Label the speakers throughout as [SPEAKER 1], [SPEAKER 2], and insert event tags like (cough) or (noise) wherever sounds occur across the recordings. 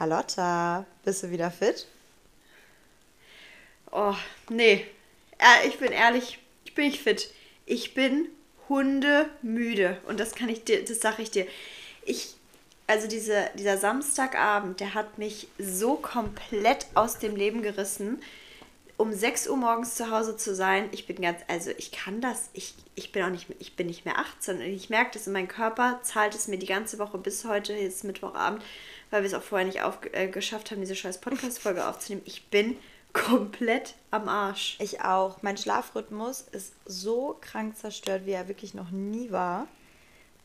[SPEAKER 1] Carlotta, bist du wieder fit?
[SPEAKER 2] Oh, nee. Ich bin ehrlich, ich bin nicht fit. Ich bin hundemüde. Und das kann ich dir, das sage ich dir. Ich, also diese, dieser Samstagabend, der hat mich so komplett aus dem Leben gerissen. Um 6 Uhr morgens zu Hause zu sein, ich bin ganz, also ich kann das, ich, ich bin auch nicht, ich bin nicht mehr 18 und ich merke das in meinem Körper, zahlt es mir die ganze Woche bis heute, jetzt Mittwochabend, weil wir es auch vorher nicht auf, äh, geschafft haben, diese scheiß Podcast-Folge aufzunehmen. Ich bin komplett am Arsch.
[SPEAKER 1] Ich auch. Mein Schlafrhythmus ist so krank zerstört, wie er wirklich noch nie war.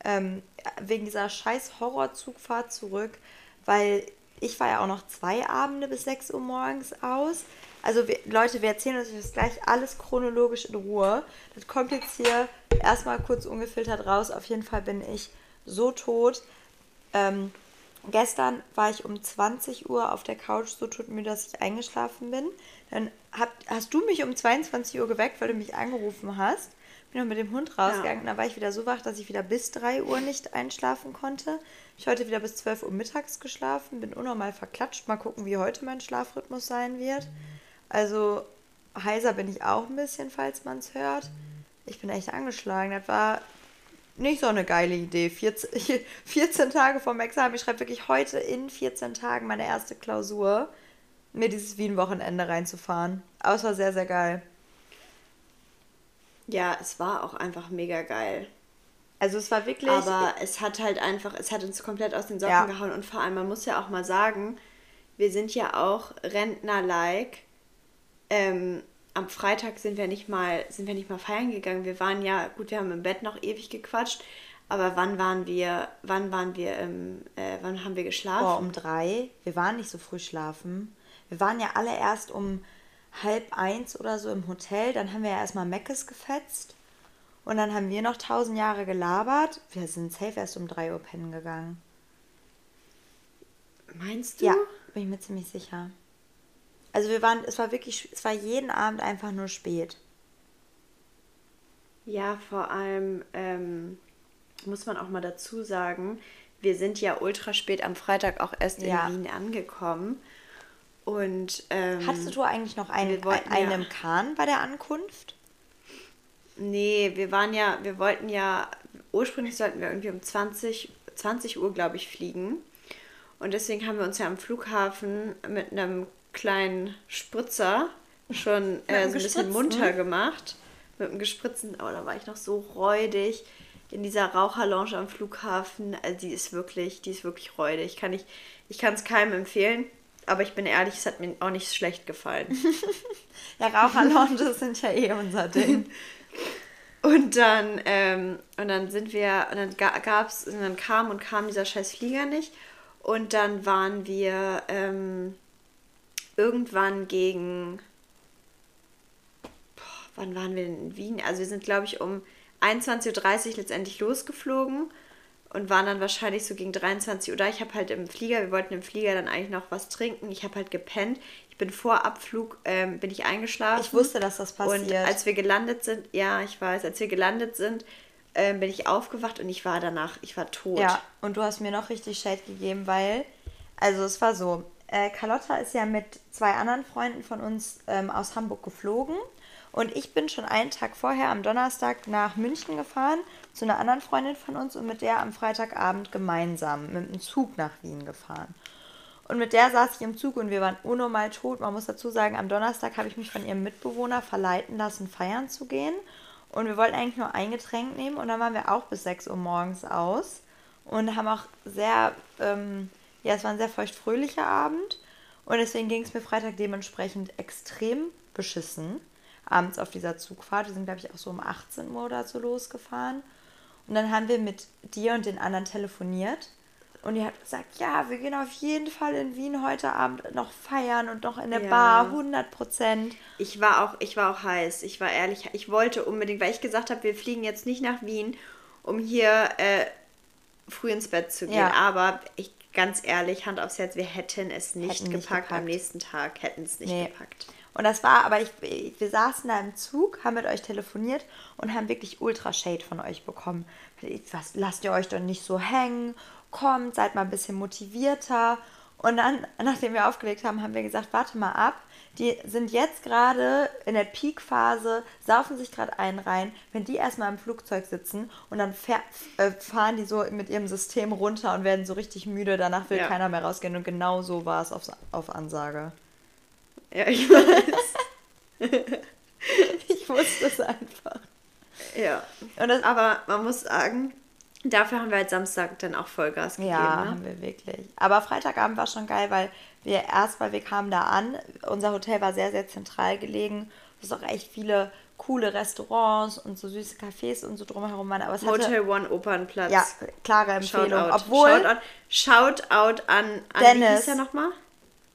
[SPEAKER 1] Ähm, wegen dieser scheiß Horrorzugfahrt zurück, weil ich war ja auch noch zwei Abende bis 6 Uhr morgens aus. Also wir, Leute, wir erzählen euch das gleich alles chronologisch in Ruhe. Das kommt jetzt hier erstmal kurz ungefiltert raus. Auf jeden Fall bin ich so tot. Ähm, Gestern war ich um 20 Uhr auf der Couch so todmüde, dass ich eingeschlafen bin. Dann hab, hast du mich um 22 Uhr geweckt, weil du mich angerufen hast. Bin noch mit dem Hund rausgegangen. Ja. Dann war ich wieder so wach, dass ich wieder bis 3 Uhr nicht einschlafen konnte. Ich heute wieder bis 12 Uhr mittags geschlafen. Bin unnormal verklatscht. Mal gucken, wie heute mein Schlafrhythmus sein wird. Also heiser bin ich auch ein bisschen, falls man es hört. Ich bin echt angeschlagen. Das war nicht so eine geile Idee. 14, 14 (laughs) Tage vom Examen. Ich schreibe wirklich heute in 14 Tagen meine erste Klausur, mir dieses Wien-Wochenende reinzufahren. Aber es war sehr, sehr geil.
[SPEAKER 2] Ja, es war auch einfach mega geil.
[SPEAKER 1] Also es war wirklich.
[SPEAKER 2] Aber es hat halt einfach, es hat uns komplett aus den Socken ja. gehauen. Und vor allem, man muss ja auch mal sagen, wir sind ja auch Rentner-like. Ähm, am Freitag sind wir nicht mal, sind wir nicht mal feiern gegangen. Wir waren ja, gut, wir haben im Bett noch ewig gequatscht, aber wann waren wir, wann waren wir im, äh, wann haben wir geschlafen?
[SPEAKER 1] Boah, um drei. Wir waren nicht so früh schlafen. Wir waren ja alle erst um halb eins oder so im Hotel. Dann haben wir ja erstmal Meckes gefetzt. Und dann haben wir noch tausend Jahre gelabert. Wir sind safe erst um drei Uhr pennen gegangen.
[SPEAKER 2] Meinst du?
[SPEAKER 1] Ja, bin ich mir ziemlich sicher. Also wir waren, es war wirklich, es war jeden Abend einfach nur spät.
[SPEAKER 2] Ja, vor allem ähm, muss man auch mal dazu sagen, wir sind ja ultra spät am Freitag auch erst in ja. Wien angekommen. Und ähm,
[SPEAKER 1] hattest du eigentlich noch einen, einen ja, Kahn bei der Ankunft?
[SPEAKER 2] Nee, wir waren ja, wir wollten ja, ursprünglich sollten wir irgendwie um 20, 20 Uhr, glaube ich, fliegen. Und deswegen haben wir uns ja am Flughafen mit einem kleinen Spritzer schon äh, so ein bisschen munter gemacht. Mit einem gespritzten, oh, da war ich noch so räudig in dieser Raucherlounge am Flughafen. Also die ist wirklich, die ist wirklich räudig. Kann ich, ich kann es keinem empfehlen, aber ich bin ehrlich, es hat mir auch nicht schlecht gefallen. (laughs)
[SPEAKER 1] ja, Raucherlounges (laughs) sind ja eh unser Ding.
[SPEAKER 2] Und dann, ähm, und dann sind wir, und dann gab's, und dann kam und kam dieser scheiß Flieger nicht. Und dann waren wir, ähm, irgendwann gegen. Boah, wann waren wir denn in Wien? Also wir sind, glaube ich, um 21.30 Uhr letztendlich losgeflogen und waren dann wahrscheinlich so gegen 23 Uhr da. Ich habe halt im Flieger, wir wollten im Flieger dann eigentlich noch was trinken. Ich habe halt gepennt. Ich bin vor Abflug, ähm, bin ich eingeschlafen.
[SPEAKER 1] Ich wusste, dass das passiert.
[SPEAKER 2] Und als wir gelandet sind, ja, ich weiß, als wir gelandet sind, ähm, bin ich aufgewacht und ich war danach, ich war tot.
[SPEAKER 1] Ja, und du hast mir noch richtig Shade gegeben, weil, also es war so, äh, Carlotta ist ja mit zwei anderen Freunden von uns ähm, aus Hamburg geflogen. Und ich bin schon einen Tag vorher am Donnerstag nach München gefahren zu einer anderen Freundin von uns und mit der am Freitagabend gemeinsam mit dem Zug nach Wien gefahren. Und mit der saß ich im Zug und wir waren unnormal tot. Man muss dazu sagen, am Donnerstag habe ich mich von ihrem Mitbewohner verleiten lassen, feiern zu gehen. Und wir wollten eigentlich nur ein Getränk nehmen und dann waren wir auch bis 6 Uhr morgens aus und haben auch sehr ähm, ja, es war ein sehr feuchtfröhlicher Abend und deswegen ging es mir Freitag dementsprechend extrem beschissen. Abends auf dieser Zugfahrt. Wir sind, glaube ich, auch so um 18 Uhr oder so losgefahren. Und dann haben wir mit dir und den anderen telefoniert. Und die hat gesagt, ja, wir gehen auf jeden Fall in Wien heute Abend noch feiern und noch in der ja. Bar, 100 Prozent.
[SPEAKER 2] Ich war auch, ich war auch heiß. Ich war ehrlich, ich wollte unbedingt, weil ich gesagt habe, wir fliegen jetzt nicht nach Wien, um hier äh, früh ins Bett zu gehen. Ja. Aber ich ganz ehrlich, Hand aufs Herz, wir hätten es nicht, hätten gepackt. gepackt. Am nächsten Tag hätten es nicht nee. gepackt.
[SPEAKER 1] Und das war, aber ich, wir saßen da im Zug, haben mit euch telefoniert und haben wirklich ultra Shade von euch bekommen. Was, lasst ihr euch doch nicht so hängen, kommt, seid mal ein bisschen motivierter. Und dann, (laughs) nachdem wir aufgelegt haben, haben wir gesagt, warte mal ab. Die sind jetzt gerade in der Peak-Phase, saufen sich gerade einen rein. Wenn die erstmal im Flugzeug sitzen und dann äh, fahren die so mit ihrem System runter und werden so richtig müde, danach will
[SPEAKER 2] Ja.
[SPEAKER 1] keiner mehr rausgehen. Und genau so war es auf, auf Ansage.
[SPEAKER 2] Ja, ich weiß. (laughs)
[SPEAKER 1] Ich wusste es einfach.
[SPEAKER 2] ja.
[SPEAKER 1] Und das,
[SPEAKER 2] Aber man muss sagen, dafür haben wir halt Samstag dann auch Vollgas gegeben.
[SPEAKER 1] Ja,
[SPEAKER 2] ne?
[SPEAKER 1] haben wir wirklich. Aber Freitagabend war schon geil, weil wir erst, weil wir kamen da an, unser Hotel war sehr, sehr zentral gelegen. Es ist auch echt viele coole Restaurants und so süße Cafés und so drumherum waren. Aber es hatte,
[SPEAKER 2] Motel One Opernplatz.
[SPEAKER 1] ja, klare Empfehlung.
[SPEAKER 2] Shoutout.
[SPEAKER 1] Obwohl
[SPEAKER 2] Shoutout, Shoutout an, an
[SPEAKER 1] Dennis.
[SPEAKER 2] Wie hieß nochmal?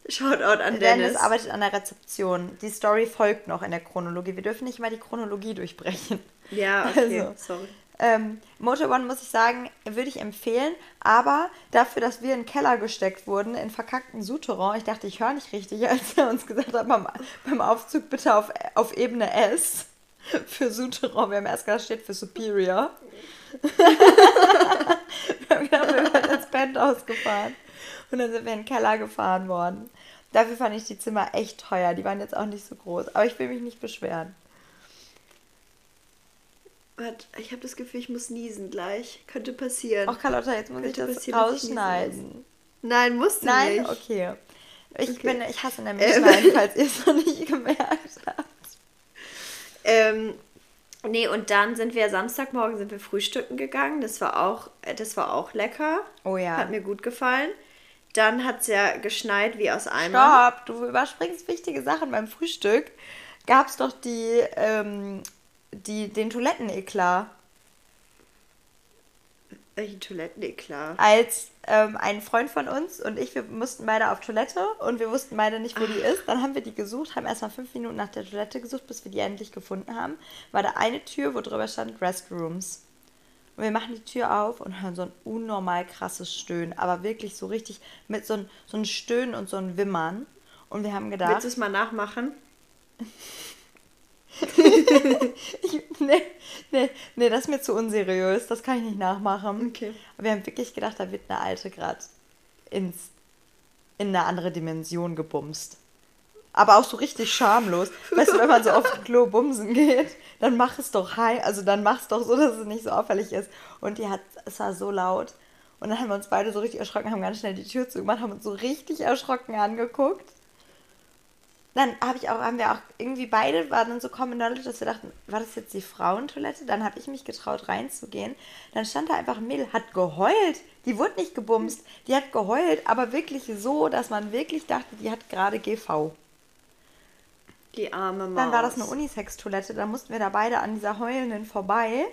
[SPEAKER 2] Shoutout an
[SPEAKER 1] Dennis
[SPEAKER 2] Dennis.
[SPEAKER 1] arbeitet an der Rezeption. Die Story folgt noch in der Chronologie. Wir dürfen nicht mal die Chronologie durchbrechen.
[SPEAKER 2] ja, (laughs) okay,
[SPEAKER 1] Also.
[SPEAKER 2] sorry.
[SPEAKER 1] Ähm, Motor One muss ich sagen, würde ich empfehlen, aber dafür, dass wir in den Keller gesteckt wurden, in verkackten Souterrain, ich dachte, ich höre nicht richtig, (laughs) als er uns gesagt hat, beim, beim Aufzug bitte auf, auf Ebene S für Souterrain. Wir haben erst gedacht, steht für Superior. (laughs) wir haben gedacht, wir werden ins Penthouse gefahren. Und dann sind wir in den Keller gefahren worden. Dafür fand ich die Zimmer echt teuer. Die waren jetzt auch nicht so groß. Aber ich will mich nicht beschweren.
[SPEAKER 2] Warte, ich habe das Gefühl, ich muss niesen gleich. Könnte passieren.
[SPEAKER 1] Auch Carlotta, jetzt muss ich
[SPEAKER 2] Könnte
[SPEAKER 1] das
[SPEAKER 2] ich niesen
[SPEAKER 1] rausschneiden.
[SPEAKER 2] Nein, musst du
[SPEAKER 1] Nein,
[SPEAKER 2] nicht.
[SPEAKER 1] okay. Ich,
[SPEAKER 2] Okay.
[SPEAKER 1] Bin, ich hasse nämlich
[SPEAKER 2] Ähm.
[SPEAKER 1] Schneiden, falls ihr es noch nicht (laughs) gemerkt habt.
[SPEAKER 2] Ähm, nee, und dann sind wir Samstagmorgen sind wir frühstücken gegangen. Das war auch, äh, das war auch lecker.
[SPEAKER 1] Oh ja.
[SPEAKER 2] Hat mir gut gefallen. Dann hat es ja geschneit wie aus Eimer.
[SPEAKER 1] Stopp, du überspringst wichtige Sachen. Beim Frühstück gab es doch die, ähm, die, den Toiletteneklat.
[SPEAKER 2] Welche Toiletten, nee, klar.
[SPEAKER 1] Als ähm, ein Freund von uns und ich, wir mussten beide auf Toilette und wir wussten beide nicht, wo die ist. Dann haben wir die gesucht, haben erstmal fünf Minuten nach der Toilette gesucht, bis wir die endlich gefunden haben. War da eine Tür, wo drüber stand Restrooms. Und wir machen die Tür auf und hören so ein unnormal krasses Stöhnen, aber wirklich so richtig mit so ein, so ein Stöhnen und so ein Wimmern. Und wir haben gedacht,
[SPEAKER 2] Willst du es mal nachmachen? (laughs) (laughs)
[SPEAKER 1] ich, nee, nee, nee, das ist mir zu unseriös, das kann ich nicht nachmachen.
[SPEAKER 2] Okay.
[SPEAKER 1] Aber wir haben wirklich gedacht, da wird eine Alte gerade ins in eine andere Dimension gebumst. Aber auch so richtig schamlos. Weißt du, wenn man so auf den Klo bumsen geht, dann mach es doch high, also dann mach es doch so, dass es nicht so auffällig ist. Und die hat, es war so laut. Und dann haben wir uns beide so richtig erschrocken, haben ganz schnell die Tür zugemacht, haben uns so richtig erschrocken angeguckt. Dann habe ich auch, haben wir auch irgendwie beide waren dann so common knowledge, dass wir dachten, war das jetzt die Frauentoilette? Dann habe ich mich getraut reinzugehen. Dann stand da einfach ein Mädel, hat geheult. Die wurde nicht gebumst, die hat geheult, aber wirklich so, dass man wirklich dachte, die hat gerade GV.
[SPEAKER 2] Die arme Maus.
[SPEAKER 1] Dann war das eine Unisex-Toilette, dann mussten wir da beide an dieser Heulenden vorbei.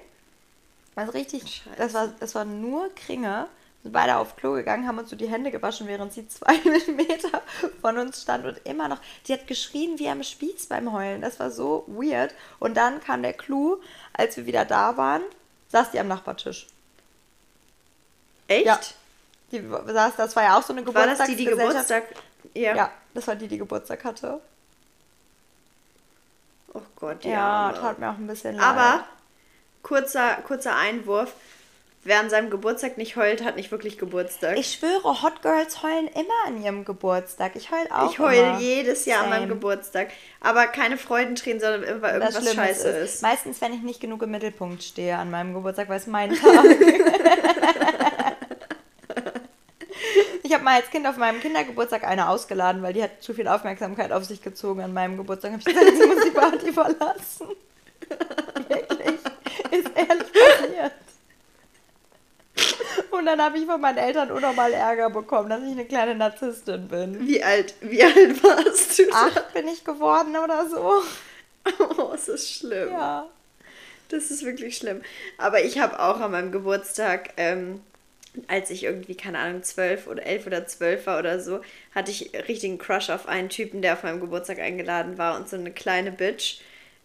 [SPEAKER 1] Also richtig,
[SPEAKER 2] Scheiße.
[SPEAKER 1] das war, das war nur Kringe. Sind beide auf Klo gegangen, haben uns so die Hände gewaschen, während sie zwei (laughs) Meter von uns stand und immer noch. Die hat geschrien wie am Spieß beim Heulen. Das war so weird. Und dann kam der Clou, als wir wieder da waren, saß die am Nachbartisch.
[SPEAKER 2] Echt?
[SPEAKER 1] Ja. Die saß, das war ja auch so eine
[SPEAKER 2] War das die, die
[SPEAKER 1] Geburtstagsgesellschaft.
[SPEAKER 2] Geburtstag? Ja.
[SPEAKER 1] Ja, das war die, die Geburtstag hatte.
[SPEAKER 2] Oh Gott,
[SPEAKER 1] Ja,
[SPEAKER 2] Arme.
[SPEAKER 1] tat mir auch ein bisschen leid.
[SPEAKER 2] Aber kurzer, kurzer Einwurf. Wer an seinem Geburtstag nicht heult, hat nicht wirklich Geburtstag.
[SPEAKER 1] Ich schwöre, Hot Girls heulen immer an ihrem Geburtstag. Ich heul auch
[SPEAKER 2] Ich heul
[SPEAKER 1] immer.
[SPEAKER 2] jedes Jahr an meinem
[SPEAKER 1] Same.
[SPEAKER 2] Geburtstag. Aber keine Freudentränen, sondern immer
[SPEAKER 1] Das
[SPEAKER 2] irgendwas
[SPEAKER 1] Schlimme
[SPEAKER 2] scheiße
[SPEAKER 1] ist,
[SPEAKER 2] ist.
[SPEAKER 1] Meistens, wenn ich nicht genug im Mittelpunkt stehe an meinem Geburtstag, weil es mein Tag. (laughs) ich habe mal als Kind auf meinem Kindergeburtstag eine ausgeladen, weil die hat zu viel Aufmerksamkeit auf sich gezogen an meinem Geburtstag. Habe ich gesagt, sie muss die Party verlassen. (laughs) Wirklich. Ist ehrlich passiert. Und dann habe ich von meinen Eltern unnormal Ärger bekommen, dass ich eine kleine Narzisstin bin.
[SPEAKER 2] Wie alt, wie alt warst du? da?
[SPEAKER 1] Acht bin ich geworden oder so. (laughs)
[SPEAKER 2] Oh, es ist schlimm.
[SPEAKER 1] Ja.
[SPEAKER 2] Das ist wirklich schlimm. Aber ich habe auch an meinem Geburtstag, ähm, als ich irgendwie, keine Ahnung, zwölf oder elf oder zwölf war oder so, hatte ich richtigen Crush auf einen Typen, der auf meinem Geburtstag eingeladen war und so eine kleine Bitch.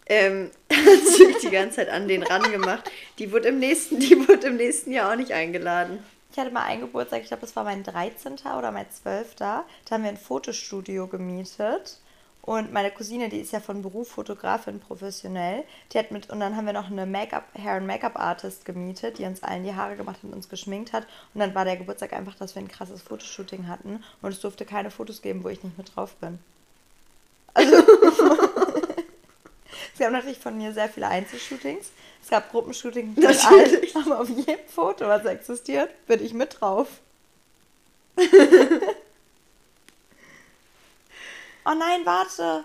[SPEAKER 2] Ähm, (laughs) hat sich die ganze Zeit an den ran gemacht. Die wurde im nächsten, die wurde im nächsten Jahr auch nicht eingeladen.
[SPEAKER 1] Ich hatte mal einen Geburtstag, ich glaube, das war mein 13. oder mein 12. Da haben wir ein Fotostudio gemietet Und meine Cousine, die ist ja von Beruf Fotografin professionell, die hat mit, und dann haben wir noch eine Make-up, Hair- und Make-up-Artist gemietet, die uns allen die Haare gemacht hat und uns geschminkt hat. Und dann war der Geburtstag einfach, dass wir ein krasses Fotoshooting hatten und es durfte keine Fotos geben, wo ich nicht mit drauf bin. Also, (laughs) (laughs) es gab natürlich von mir sehr viele Einzelshootings. Es gab Gruppenshootings mit allen, aber auf jedem Foto, was existiert, bin ich mit drauf. (laughs) oh nein, warte.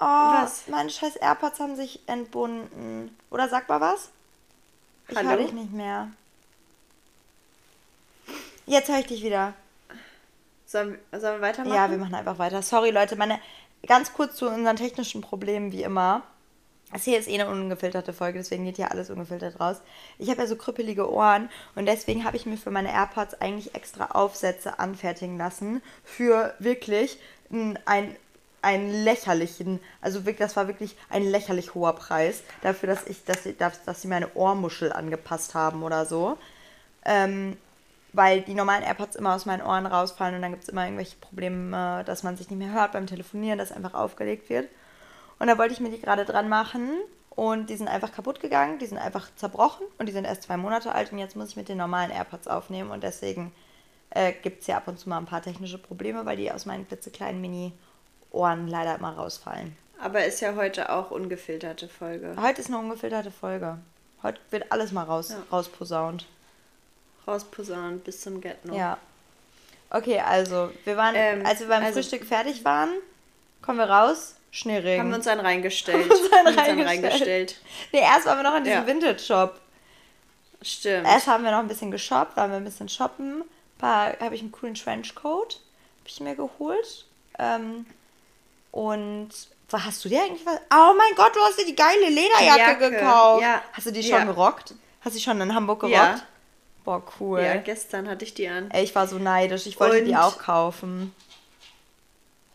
[SPEAKER 1] Oh,
[SPEAKER 2] Was?
[SPEAKER 1] meine scheiß AirPods haben sich entbunden. Oder sag mal was? Ich höre dich nicht mehr. Jetzt höre ich dich wieder.
[SPEAKER 2] Sollen, sollen wir weitermachen?
[SPEAKER 1] Ja, wir machen einfach weiter. Sorry, Leute, meine ganz kurz zu unseren technischen Problemen, wie immer. Das hier ist eh eine ungefilterte Folge, deswegen geht hier alles ungefiltert raus. Ich habe ja so krüppelige Ohren und deswegen habe ich mir für meine AirPods eigentlich extra Aufsätze anfertigen lassen für wirklich ein, ein, einen lächerlichen, also wirklich, das war wirklich ein lächerlich hoher Preis dafür, dass ich, dass sie, dass, dass sie meine Ohrmuschel angepasst haben oder so. Ähm, weil die normalen AirPods immer aus meinen Ohren rausfallen und dann gibt es immer irgendwelche Probleme, dass man sich nicht mehr hört beim Telefonieren, dass einfach aufgelegt wird. Und da wollte ich mir die gerade dran machen und die sind einfach kaputt gegangen, die sind einfach zerbrochen und die sind erst zwei Monate alt und jetzt muss ich mit den normalen AirPods aufnehmen und deswegen äh, gibt es hier ab und zu mal ein paar technische Probleme, weil die aus meinen klitzekleinen Mini-Ohren leider immer rausfallen.
[SPEAKER 2] Aber ist ja heute auch ungefilterte Folge.
[SPEAKER 1] Heute ist eine ungefilterte Folge. Heute wird alles mal raus,
[SPEAKER 2] Ja.
[SPEAKER 1] rausposaunt.
[SPEAKER 2] Rausposaunt bis zum Get No.
[SPEAKER 1] Ja. Okay, also, wir waren,
[SPEAKER 2] Ähm,
[SPEAKER 1] als wir beim
[SPEAKER 2] also-
[SPEAKER 1] Frühstück fertig waren, kommen wir raus, Schneeregen.
[SPEAKER 2] Haben wir uns dann (laughs) reingestellt.
[SPEAKER 1] Haben wir uns dann
[SPEAKER 2] Haben uns dann
[SPEAKER 1] reingestellt.
[SPEAKER 2] reingestellt.
[SPEAKER 1] nee, erst waren wir noch in diesem
[SPEAKER 2] Ja.
[SPEAKER 1] Vintage-Shop.
[SPEAKER 2] Stimmt.
[SPEAKER 1] Erst haben wir noch ein bisschen geshoppt, waren wir ein bisschen shoppen. Paar, habe ich einen coolen Trenchcoat, habe ich mir geholt. Ähm, und hast du dir eigentlich was? Oh mein Gott, du hast dir die geile Lederjacke
[SPEAKER 2] Jacke,
[SPEAKER 1] gekauft.
[SPEAKER 2] ja.
[SPEAKER 1] Hast du die schon
[SPEAKER 2] Ja.
[SPEAKER 1] gerockt? Hast du die schon in Hamburg gerockt?
[SPEAKER 2] Ja.
[SPEAKER 1] Boah, cool.
[SPEAKER 2] Ja, gestern hatte ich die an.
[SPEAKER 1] Ey, ich war so neidisch. Ich wollte die
[SPEAKER 2] Und-
[SPEAKER 1] auch kaufen.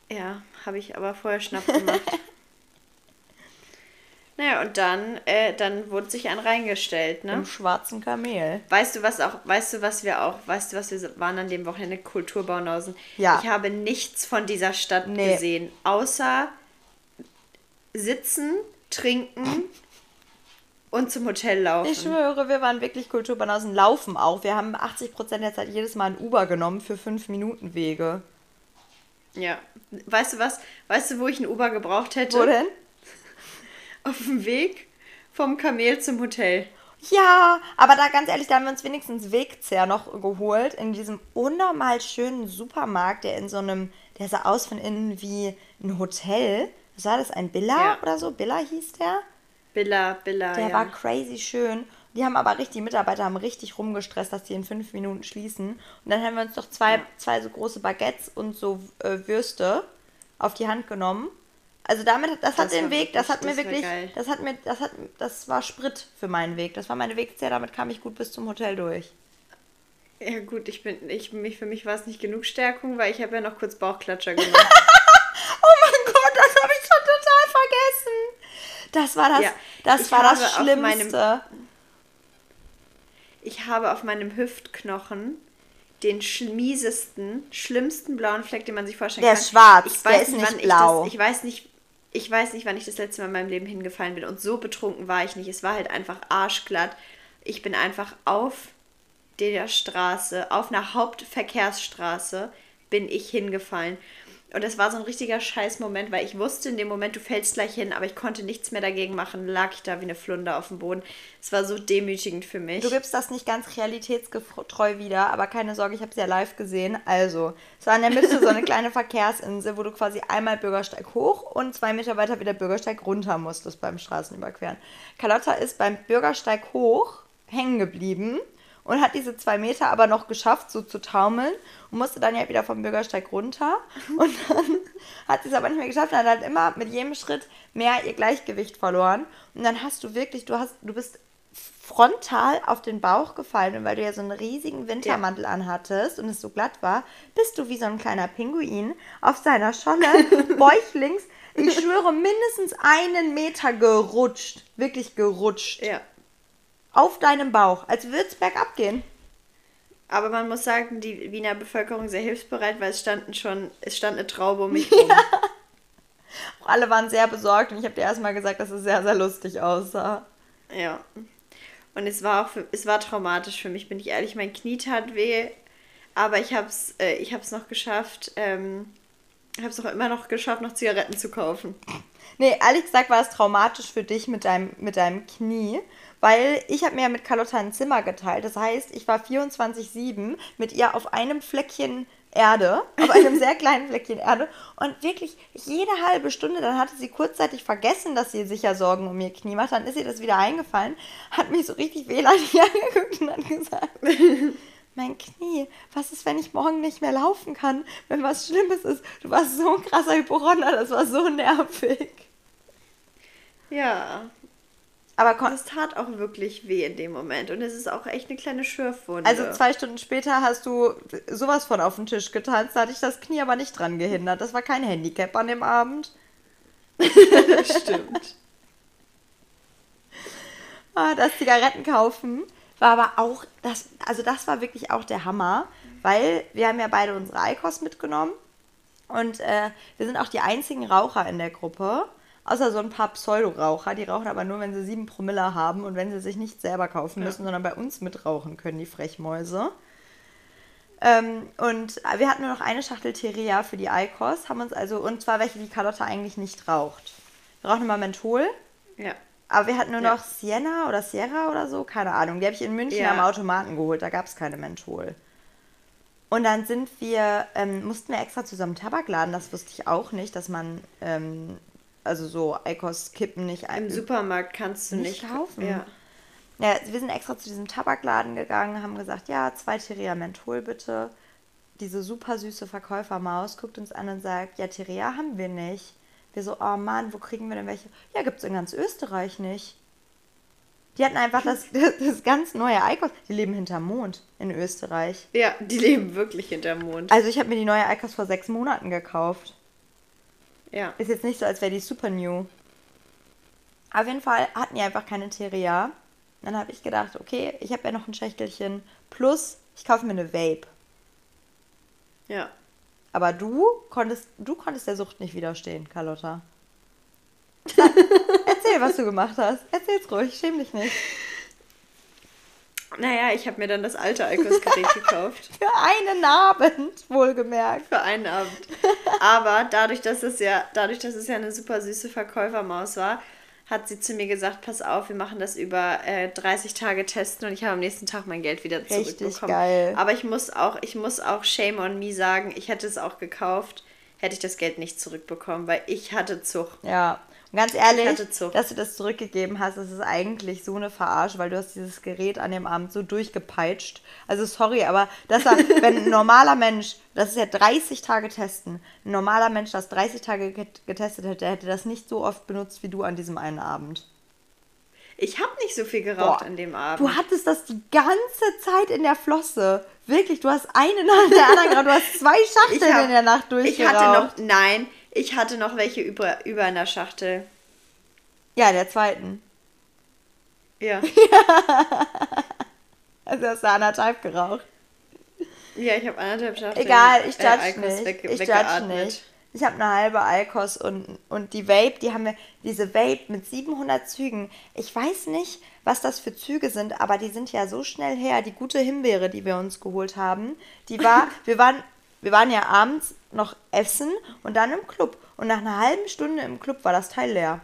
[SPEAKER 2] Ja, habe ich aber vorher Schnapp gemacht. (laughs) naja, und dann, äh, dann wurde sich ein reingestellt, ne?
[SPEAKER 1] Im schwarzen Kamel.
[SPEAKER 2] Weißt du, was auch, weißt du, was wir auch, weißt du, was wir waren an dem Wochenende Kulturbaunausen?
[SPEAKER 1] Ja.
[SPEAKER 2] Ich habe nichts von dieser Stadt
[SPEAKER 1] Nee.
[SPEAKER 2] gesehen, außer sitzen, trinken und zum Hotel laufen.
[SPEAKER 1] Ich schwöre, wir waren wirklich Kulturbanausen, laufen auch. Wir haben 80% der Zeit jedes Mal ein Uber genommen für 5 Minuten Wege.
[SPEAKER 2] Ja. Weißt du was? Weißt du, wo ich ein Uber gebraucht hätte?
[SPEAKER 1] Wo denn? (laughs)
[SPEAKER 2] Auf dem Weg vom Kamel zum Hotel.
[SPEAKER 1] Ja, aber da ganz ehrlich, da haben wir uns wenigstens Wegzehr noch geholt in diesem unnormal schönen Supermarkt, der in so einem, der sah aus von innen wie ein Hotel. Was war das? Ein Billa
[SPEAKER 2] Ja.
[SPEAKER 1] oder so? Billa hieß der?
[SPEAKER 2] Billa, Billa,
[SPEAKER 1] Der
[SPEAKER 2] ja.
[SPEAKER 1] war crazy schön. Die haben aber richtig, die Mitarbeiter haben richtig rumgestresst, dass die in fünf Minuten schließen. Und dann haben wir uns doch zwei, zwei so große Baguettes und so äh, Würste auf die Hand genommen. Also damit, das, hat
[SPEAKER 2] Das
[SPEAKER 1] den
[SPEAKER 2] war
[SPEAKER 1] Weg, das hat mir
[SPEAKER 2] das
[SPEAKER 1] wirklich, das hat mir, das hat, das war Sprit für meinen Weg. Das war meine Wegzeit, damit kam ich gut bis zum Hotel durch.
[SPEAKER 2] Ja gut, ich bin, ich, mich, für mich war es nicht genug Stärkung, weil ich habe ja noch kurz Bauchklatscher (laughs) gemacht.
[SPEAKER 1] Oh mein Gott, das habe ich schon total vergessen. Das war das,
[SPEAKER 2] Ja,
[SPEAKER 1] das war das Schlimmste.
[SPEAKER 2] Ich habe auf meinem Hüftknochen den schmiesesten, schlimmsten blauen Fleck, den man sich vorstellen
[SPEAKER 1] Der
[SPEAKER 2] kann.
[SPEAKER 1] ist schwarz,
[SPEAKER 2] Ich
[SPEAKER 1] der
[SPEAKER 2] weiß
[SPEAKER 1] ist
[SPEAKER 2] nicht,
[SPEAKER 1] blau.
[SPEAKER 2] Ich, das, ich weiß nicht, ich weiß nicht, wann ich das letzte Mal in meinem Leben hingefallen bin. Und so betrunken war ich nicht. Es war halt einfach arschglatt. Ich bin einfach auf der Straße, auf einer Hauptverkehrsstraße, bin ich hingefallen. Und das war so ein richtiger Scheißmoment, weil ich wusste in dem Moment, du fällst gleich hin, aber ich konnte nichts mehr dagegen machen. Lag ich da wie eine Flunder auf dem Boden. Es war so demütigend für mich.
[SPEAKER 1] Du gibst das nicht ganz realitätsgetreu wieder, aber keine Sorge, ich habe es ja live gesehen. Also, es war in der Mitte so eine (laughs) kleine Verkehrsinsel, wo du quasi einmal Bürgersteig hoch und zwei Meter weiter wieder Bürgersteig runter musstest beim Straßenüberqueren. Carlotta ist beim Bürgersteig hoch hängen geblieben und hat diese zwei Meter aber noch geschafft, so zu taumeln und musste dann ja wieder vom Bürgersteig runter. (laughs) Und dann hat sie es aber nicht mehr geschafft und hat halt immer mit jedem Schritt mehr ihr Gleichgewicht verloren. Und dann hast du wirklich, du hast, du bist frontal auf den Bauch gefallen und weil du ja so einen riesigen Wintermantel anhattest und es so glatt war, bist du wie so ein kleiner Pinguin auf seiner Scholle, (laughs) bäuchlings, ich schwöre, mindestens einen Meter gerutscht. Wirklich gerutscht.
[SPEAKER 2] ja.
[SPEAKER 1] Auf deinem Bauch, als würde es bergab gehen.
[SPEAKER 2] Aber man muss sagen, die Wiener Bevölkerung sehr hilfsbereit, weil es standen schon, es stand eine Traube um mich (laughs) rum.
[SPEAKER 1] Alle waren sehr besorgt und ich habe dir erstmal gesagt, dass es sehr, sehr lustig aussah.
[SPEAKER 2] Ja. Und es war auch für, es war traumatisch für mich, bin ich ehrlich. Mein Knie tat weh, aber ich habe es äh, ich hab's noch geschafft, ähm, habe es auch immer noch geschafft, noch Zigaretten zu kaufen.
[SPEAKER 1] Nee, ehrlich gesagt war es traumatisch für dich mit deinem, mit deinem Knie, weil ich habe mir ja mit Carlotta ein Zimmer geteilt. Das heißt, ich war 24-7 mit ihr auf einem Fleckchen Erde, auf einem (laughs) sehr kleinen Fleckchen Erde. Und wirklich jede halbe Stunde, dann hatte sie kurzzeitig vergessen, dass sie sich ja Sorgen um ihr Knie macht. Dann ist ihr das wieder eingefallen, hat mich so richtig wehleidig (laughs) angeguckt und hat gesagt, (laughs) mein Knie, was ist, wenn ich morgen nicht mehr laufen kann, wenn was Schlimmes ist? Du warst so ein krasser Hypochonder, das war so nervig.
[SPEAKER 2] Ja. Aber es tat auch wirklich weh in dem Moment. Und es ist auch echt eine kleine Schürfwunde.
[SPEAKER 1] Also zwei Stunden später hast du sowas von auf den Tisch getanzt. Da hatte ich das Knie aber nicht dran gehindert. Das war kein Handicap an dem Abend. (laughs) Stimmt. ah, das Zigaretten kaufen war aber auch, das, also das war wirklich auch der Hammer, weil wir haben ja beide unsere Eikos mitgenommen und äh, wir sind auch die einzigen Raucher in der Gruppe. Außer so ein paar Pseudoraucher, die rauchen aber nur, wenn sie sieben Promille haben und wenn sie sich nicht selber kaufen müssen, ja. sondern bei uns mitrauchen können, die Frechmäuse. Ähm, und wir hatten nur noch eine Schachtel Teria für die Eikos, haben uns also, und zwar welche, die Carlotta eigentlich nicht raucht. Wir rauchen immer Menthol. Ja. Aber wir hatten nur ja. noch Sienna oder Sierra oder so, keine Ahnung. Die habe ich in München ja. am Automaten geholt, da gab es keine Menthol. Und dann sind wir, ähm, mussten wir extra zusammen Tabak laden, das wusste ich auch nicht, dass man ähm, also so Eikos-Kippen nicht
[SPEAKER 2] Im Supermarkt kannst du nicht, nicht kaufen.
[SPEAKER 1] Ja. ja. Wir sind extra zu diesem Tabakladen gegangen, haben gesagt, ja, zwei Teria Menthol bitte. Diese super süße Verkäufermaus guckt uns an und sagt, ja, Teria haben wir nicht. Wir so, oh Mann, wo kriegen wir denn welche? Ja, gibt es in ganz Österreich nicht. Die hatten einfach das, (laughs) das ganz neue Eikos. Die leben hinterm Mond in Österreich.
[SPEAKER 2] Ja, die leben wirklich hinterm Mond.
[SPEAKER 1] Also ich habe mir die neue Eikos vor sechs Monaten gekauft. Ja. Ist jetzt nicht so, als wäre die super new. Auf jeden Fall hatten die einfach keine Teria. Dann habe ich gedacht, okay, ich habe ja noch ein Schächtelchen. Plus, ich kaufe mir eine Vape. Ja. Aber du konntest, du konntest der Sucht nicht widerstehen, Carlotta. (laughs) Erzähl, was du gemacht hast. Erzähl's ruhig, schäm dich nicht.
[SPEAKER 2] Naja, ich habe mir dann das alte Alkos-Gerät gekauft. (laughs)
[SPEAKER 1] Für einen Abend, wohlgemerkt.
[SPEAKER 2] Für einen Abend. Aber dadurch, dass es ja, dadurch, dass es ja eine super süße Verkäufermaus war, hat sie zu mir gesagt, pass auf, wir machen das über äh, 30 Tage testen und ich habe am nächsten Tag mein Geld wieder Richtig zurückbekommen. Geil. Aber ich muss auch, ich muss auch Shame on me sagen, ich hätte es auch gekauft, hätte ich das Geld nicht zurückbekommen, weil ich hatte Zug.
[SPEAKER 1] Ja. Und ganz ehrlich, dass du das zurückgegeben hast, das ist eigentlich so eine Verarsche, weil du hast dieses Gerät an dem Abend so durchgepeitscht. Also sorry, aber das war, (laughs) wenn ein normaler Mensch, das ist ja 30 Tage testen, ein normaler Mensch, das 30 Tage getestet hätte, der hätte das nicht so oft benutzt wie du an diesem einen Abend.
[SPEAKER 2] Ich habe nicht so viel geraucht Boah, an dem Abend.
[SPEAKER 1] Du hattest das die ganze Zeit in der Flosse. Wirklich, du hast eine nach der anderen geraucht. Du hast zwei Schachteln hab, in der Nacht durchgeraucht.
[SPEAKER 2] Ich hatte noch, nein, ich hatte noch welche über, über in der Schachtel.
[SPEAKER 1] Ja, der zweiten. Ja. (laughs) also hast du anderthalb geraucht.
[SPEAKER 2] Ja, ich habe anderthalb Schachteln.
[SPEAKER 1] Egal, ich judge äh, nicht. Weg, ich judge nicht. Ich habe eine halbe Alkos und, und die Vape, die haben wir, diese Vape mit 700 Zügen. Ich weiß nicht, was das für Züge sind, aber die sind ja so schnell her. Die gute Himbeere, die wir uns geholt haben, die war, (laughs) wir waren wir waren ja abends noch essen und dann im Club. Und nach einer halben Stunde im Club war das Teil leer.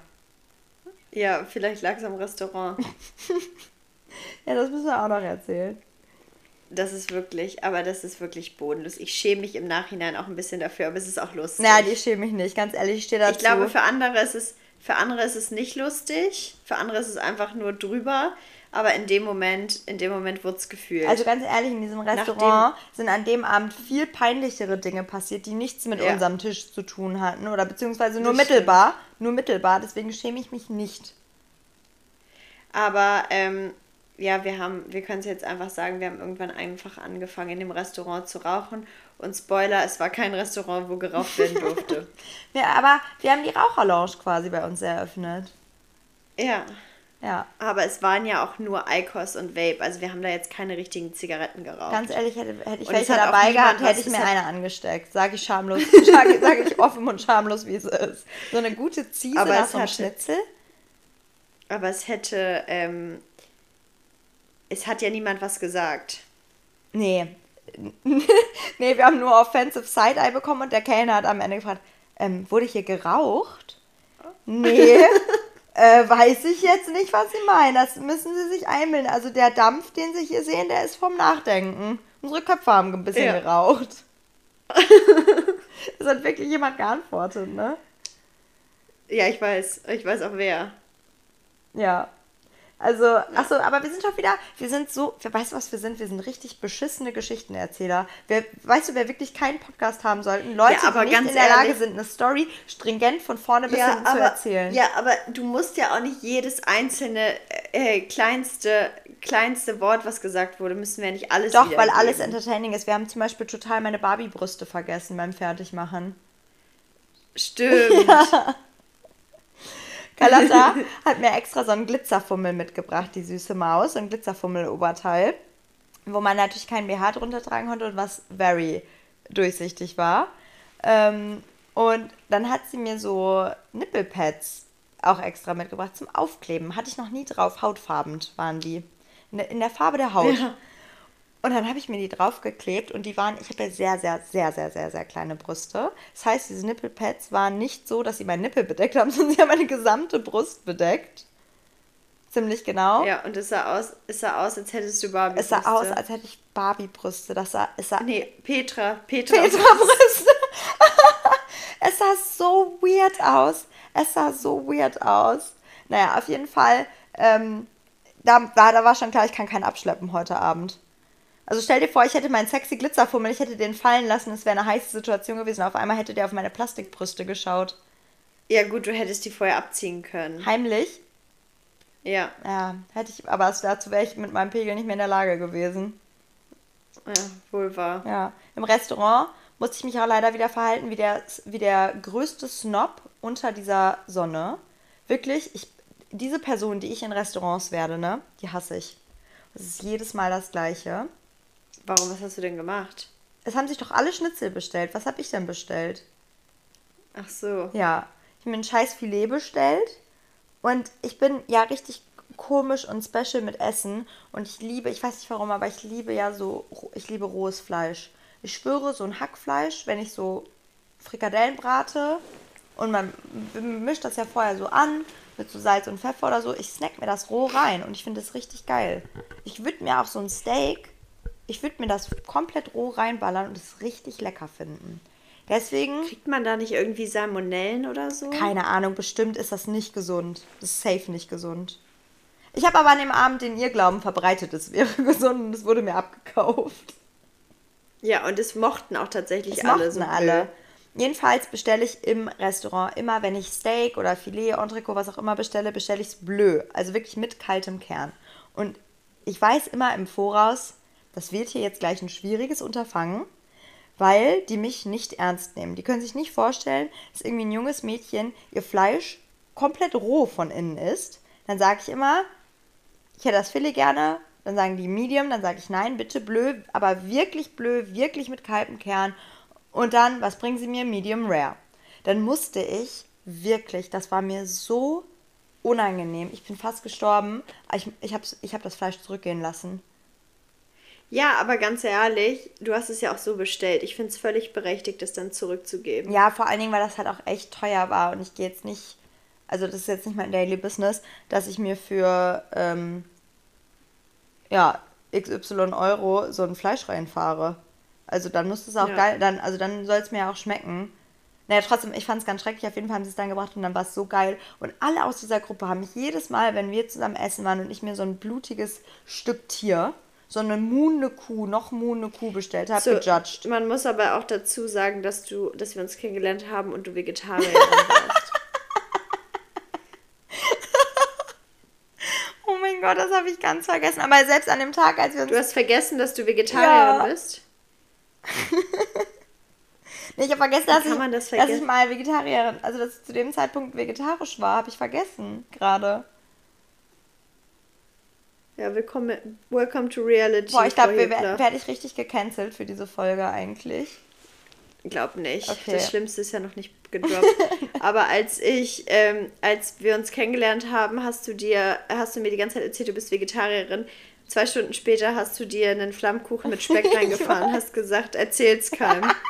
[SPEAKER 2] Ja, vielleicht lag es am Restaurant. (laughs)
[SPEAKER 1] ja, das müssen wir auch noch erzählen.
[SPEAKER 2] Das ist wirklich, aber das ist wirklich bodenlos. Ich schäme mich im Nachhinein auch ein bisschen dafür, aber es ist auch lustig.
[SPEAKER 1] Naja, ich schäme mich nicht, ganz ehrlich, ich stehe dazu.
[SPEAKER 2] Ich glaube, für andere ist es, für andere ist es nicht lustig, für andere ist es einfach nur drüber aber in dem Moment, in dem Moment wurde es gefühlt.
[SPEAKER 1] Also ganz ehrlich, in diesem Restaurant Nachdem, sind an dem Abend viel peinlichere Dinge passiert, die nichts mit ja. unserem Tisch zu tun hatten oder beziehungsweise nur das mittelbar, stimmt. nur mittelbar. Deswegen schäme ich mich nicht.
[SPEAKER 2] Aber ähm, ja, wir haben, wir können es jetzt einfach sagen, wir haben irgendwann einfach angefangen, in dem Restaurant zu rauchen. Und Spoiler, es war kein Restaurant, wo geraucht werden durfte. (laughs)
[SPEAKER 1] ja, aber wir haben die Raucherlounge quasi bei uns eröffnet. Ja. Ja.
[SPEAKER 2] Aber es waren ja auch nur Icos und Vape. Also wir haben da jetzt keine richtigen Zigaretten geraucht.
[SPEAKER 1] Ganz ehrlich, hätte, hätte ich
[SPEAKER 2] Und
[SPEAKER 1] welche dabei gehabt, hätte ich mir
[SPEAKER 2] hat-
[SPEAKER 1] eine angesteckt. Sag ich schamlos. (laughs) Sag, sag ich offen und schamlos, wie es ist. So eine gute Ziese
[SPEAKER 2] Aber
[SPEAKER 1] nach
[SPEAKER 2] es
[SPEAKER 1] so einem
[SPEAKER 2] hatte-
[SPEAKER 1] Schnitzel.
[SPEAKER 2] Aber es hätte, ähm, es hat ja niemand was gesagt.
[SPEAKER 1] Nee. (laughs) nee, wir haben nur Offensive Side-Eye bekommen und der Kellner hat am Ende gefragt, ähm, wurde hier geraucht? Nee. (laughs) äh, weiß ich jetzt nicht, was Sie meinen. Das müssen Sie sich einbilden. Also der Dampf, den Sie hier sehen, der ist vom Nachdenken. Unsere Köpfe haben ein bisschen
[SPEAKER 2] Ja.
[SPEAKER 1] geraucht. (laughs) das hat wirklich jemand geantwortet, ne?
[SPEAKER 2] Ja, ich weiß. Ich weiß auch wer.
[SPEAKER 1] Ja. Also, achso, aber wir sind schon wieder, wir sind so, weißt du, was wir sind? Wir sind richtig beschissene Geschichtenerzähler. Wir, weißt du, wer wirklich keinen Podcast haben sollten? Leute,
[SPEAKER 2] Ja, aber
[SPEAKER 1] die nicht
[SPEAKER 2] ganz
[SPEAKER 1] in der Lage
[SPEAKER 2] ehrlich-
[SPEAKER 1] sind, eine Story stringent von vorne bis
[SPEAKER 2] Ja
[SPEAKER 1] hinten zu
[SPEAKER 2] aber,
[SPEAKER 1] erzählen.
[SPEAKER 2] ja, aber du musst ja auch nicht jedes einzelne äh, kleinste, kleinste Wort, was gesagt wurde, müssen wir ja nicht alles
[SPEAKER 1] Doch, weil alles entertaining ist. Wir haben zum Beispiel total meine Barbie-Brüste vergessen beim Fertigmachen.
[SPEAKER 2] Stimmt.
[SPEAKER 1] Carlotta hat mir extra so einen Glitzerfummel mitgebracht, die süße Maus, so ein Glitzerfummel-Oberteil, wo man natürlich keinen BH drunter tragen konnte und was very durchsichtig war. Ähm, und dann hat sie mir so Nippelpads auch extra mitgebracht zum Aufkleben. Hatte ich noch nie drauf, hautfarbend waren die. In der, in der Farbe der Haut.
[SPEAKER 2] Ja.
[SPEAKER 1] Und dann habe ich mir die draufgeklebt und die waren, ich habe ja sehr, sehr, sehr, sehr, sehr, sehr kleine Brüste. Das heißt, diese Nippelpads waren nicht so, dass sie meinen Nippel bedeckt haben, (laughs) sondern sie haben meine gesamte Brust bedeckt. Ziemlich genau.
[SPEAKER 2] Ja, und es sah aus, es sah aus, als hättest du Barbie.
[SPEAKER 1] Es sah aus, als hätte ich Barbie-Brüste. Das sah, es sah
[SPEAKER 2] Nee, Petra. Petra.
[SPEAKER 1] Petra-Brüste. (laughs) es sah so weird aus. Es sah so weird aus. Naja, auf jeden Fall, ähm, da, war, da war schon klar, ich kann keinen abschleppen heute Abend. Also stell dir vor, ich hätte meinen sexy Glitzerfummel, ich hätte den fallen lassen, es wäre eine heiße Situation gewesen. Auf einmal hätte der auf meine Plastikbrüste geschaut.
[SPEAKER 2] Ja, gut, du hättest die vorher abziehen können.
[SPEAKER 1] Heimlich?
[SPEAKER 2] Ja,
[SPEAKER 1] Ja, hätte ich, aber dazu wäre ich mit meinem Pegel nicht mehr in der Lage gewesen.
[SPEAKER 2] ja wohl wahr.
[SPEAKER 1] Ja, im Restaurant musste ich mich auch leider wieder verhalten wie der, wie der größte Snob unter dieser Sonne. Wirklich, ich, diese Person, die ich in Restaurants werde, ne, die hasse ich. Es ist jedes Mal das Gleiche.
[SPEAKER 2] Warum, was hast du denn gemacht?
[SPEAKER 1] Es haben sich doch alle Schnitzel bestellt. Was habe ich denn bestellt?
[SPEAKER 2] Ach so.
[SPEAKER 1] Ja, ich habe mir ein scheiß Filet bestellt und ich bin ja richtig komisch und special mit Essen und ich liebe, ich weiß nicht warum, aber ich liebe ja so, ich liebe rohes Fleisch. Ich schwöre, so ein Hackfleisch, wenn ich so Frikadellen brate und man mischt das ja vorher so an mit so Salz und Pfeffer oder so, ich snack mir das roh rein und ich finde das richtig geil. Ich würde mir auf so ein Steak, ich würde mir das komplett roh reinballern und es richtig lecker finden. Deswegen
[SPEAKER 2] Kriegt man da nicht irgendwie Salmonellen oder so?
[SPEAKER 1] keine Ahnung, bestimmt ist das nicht gesund. Das ist safe nicht gesund. Ich habe aber an dem Abend den Irrglauben verbreitet, es wäre (laughs) gesund und es wurde mir abgekauft.
[SPEAKER 2] Ja, und es mochten auch tatsächlich
[SPEAKER 1] Das
[SPEAKER 2] alle
[SPEAKER 1] mochten
[SPEAKER 2] so
[SPEAKER 1] alle. Jedenfalls bestelle ich im Restaurant immer, wenn ich Steak oder Filet, Entrecot, was auch immer bestelle, bestelle ich es bleu. Also wirklich mit kaltem Kern. Und ich weiß immer im Voraus, das wird hier jetzt gleich ein schwieriges Unterfangen, weil die mich nicht ernst nehmen. Die können sich nicht vorstellen, dass irgendwie ein junges Mädchen ihr Fleisch komplett roh von innen isst. Dann sage ich immer, ich hätte das Filet gerne. Dann sagen die Medium, dann sage ich nein, bitte bleu, aber wirklich bleu, wirklich mit kaltem Kern. Und dann, was bringen sie mir? Medium Rare. Dann musste ich wirklich, das war mir so unangenehm. Ich bin fast gestorben. Ich, ich habe ich hab das Fleisch zurückgehen lassen.
[SPEAKER 2] Ja, aber ganz ehrlich, du hast es ja auch so bestellt. Ich finde es völlig berechtigt, das dann zurückzugeben.
[SPEAKER 1] Ja, vor allen Dingen, weil das halt auch echt teuer war und ich gehe jetzt nicht, also das ist jetzt nicht mein Daily Business, dass ich mir für, ähm, ja, XY Euro so ein Fleisch reinfahre. Also dann muss es auch
[SPEAKER 2] Ja.
[SPEAKER 1] geil, dann, also dann soll es mir auch schmecken. Naja, trotzdem, ich fand es ganz schrecklich. Auf jeden Fall haben sie es dann gebracht und dann war es so geil. Und alle aus dieser Gruppe haben mich jedes Mal, wenn wir zusammen essen waren und ich mir so ein blutiges Stück Tier, so eine muhende Kuh, noch muhende Kuh bestellt habe,
[SPEAKER 2] So,
[SPEAKER 1] gejudged.
[SPEAKER 2] Man muss aber auch dazu sagen, dass du, dass wir uns kennengelernt haben und du Vegetarierin warst. (laughs)
[SPEAKER 1] Oh mein Gott, das habe ich ganz vergessen. Aber selbst an dem Tag, als wir uns
[SPEAKER 2] Du hast vergessen, dass du Vegetarierin
[SPEAKER 1] Ja.
[SPEAKER 2] bist. (laughs)
[SPEAKER 1] Nee, ich habe vergessen, dass, ich,
[SPEAKER 2] man das
[SPEAKER 1] dass ich
[SPEAKER 2] vergessen?
[SPEAKER 1] mal Vegetarierin, also dass ich zu dem Zeitpunkt vegetarisch war, habe ich vergessen gerade.
[SPEAKER 2] Ja, willkommen, welcome to reality.
[SPEAKER 1] Boah, ich glaube, werde werd ich richtig gecancelt für diese Folge eigentlich.
[SPEAKER 2] Glaub nicht. Okay. Das Schlimmste ist ja noch nicht gedroppt. (laughs) Aber als ich, ähm, als wir uns kennengelernt haben, hast du dir, hast du mir die ganze Zeit erzählt, du bist Vegetarierin. Zwei Stunden später hast du dir einen Flammkuchen mit Speck (laughs) reingefahren, hast gesagt, erzähl's keinem. (laughs)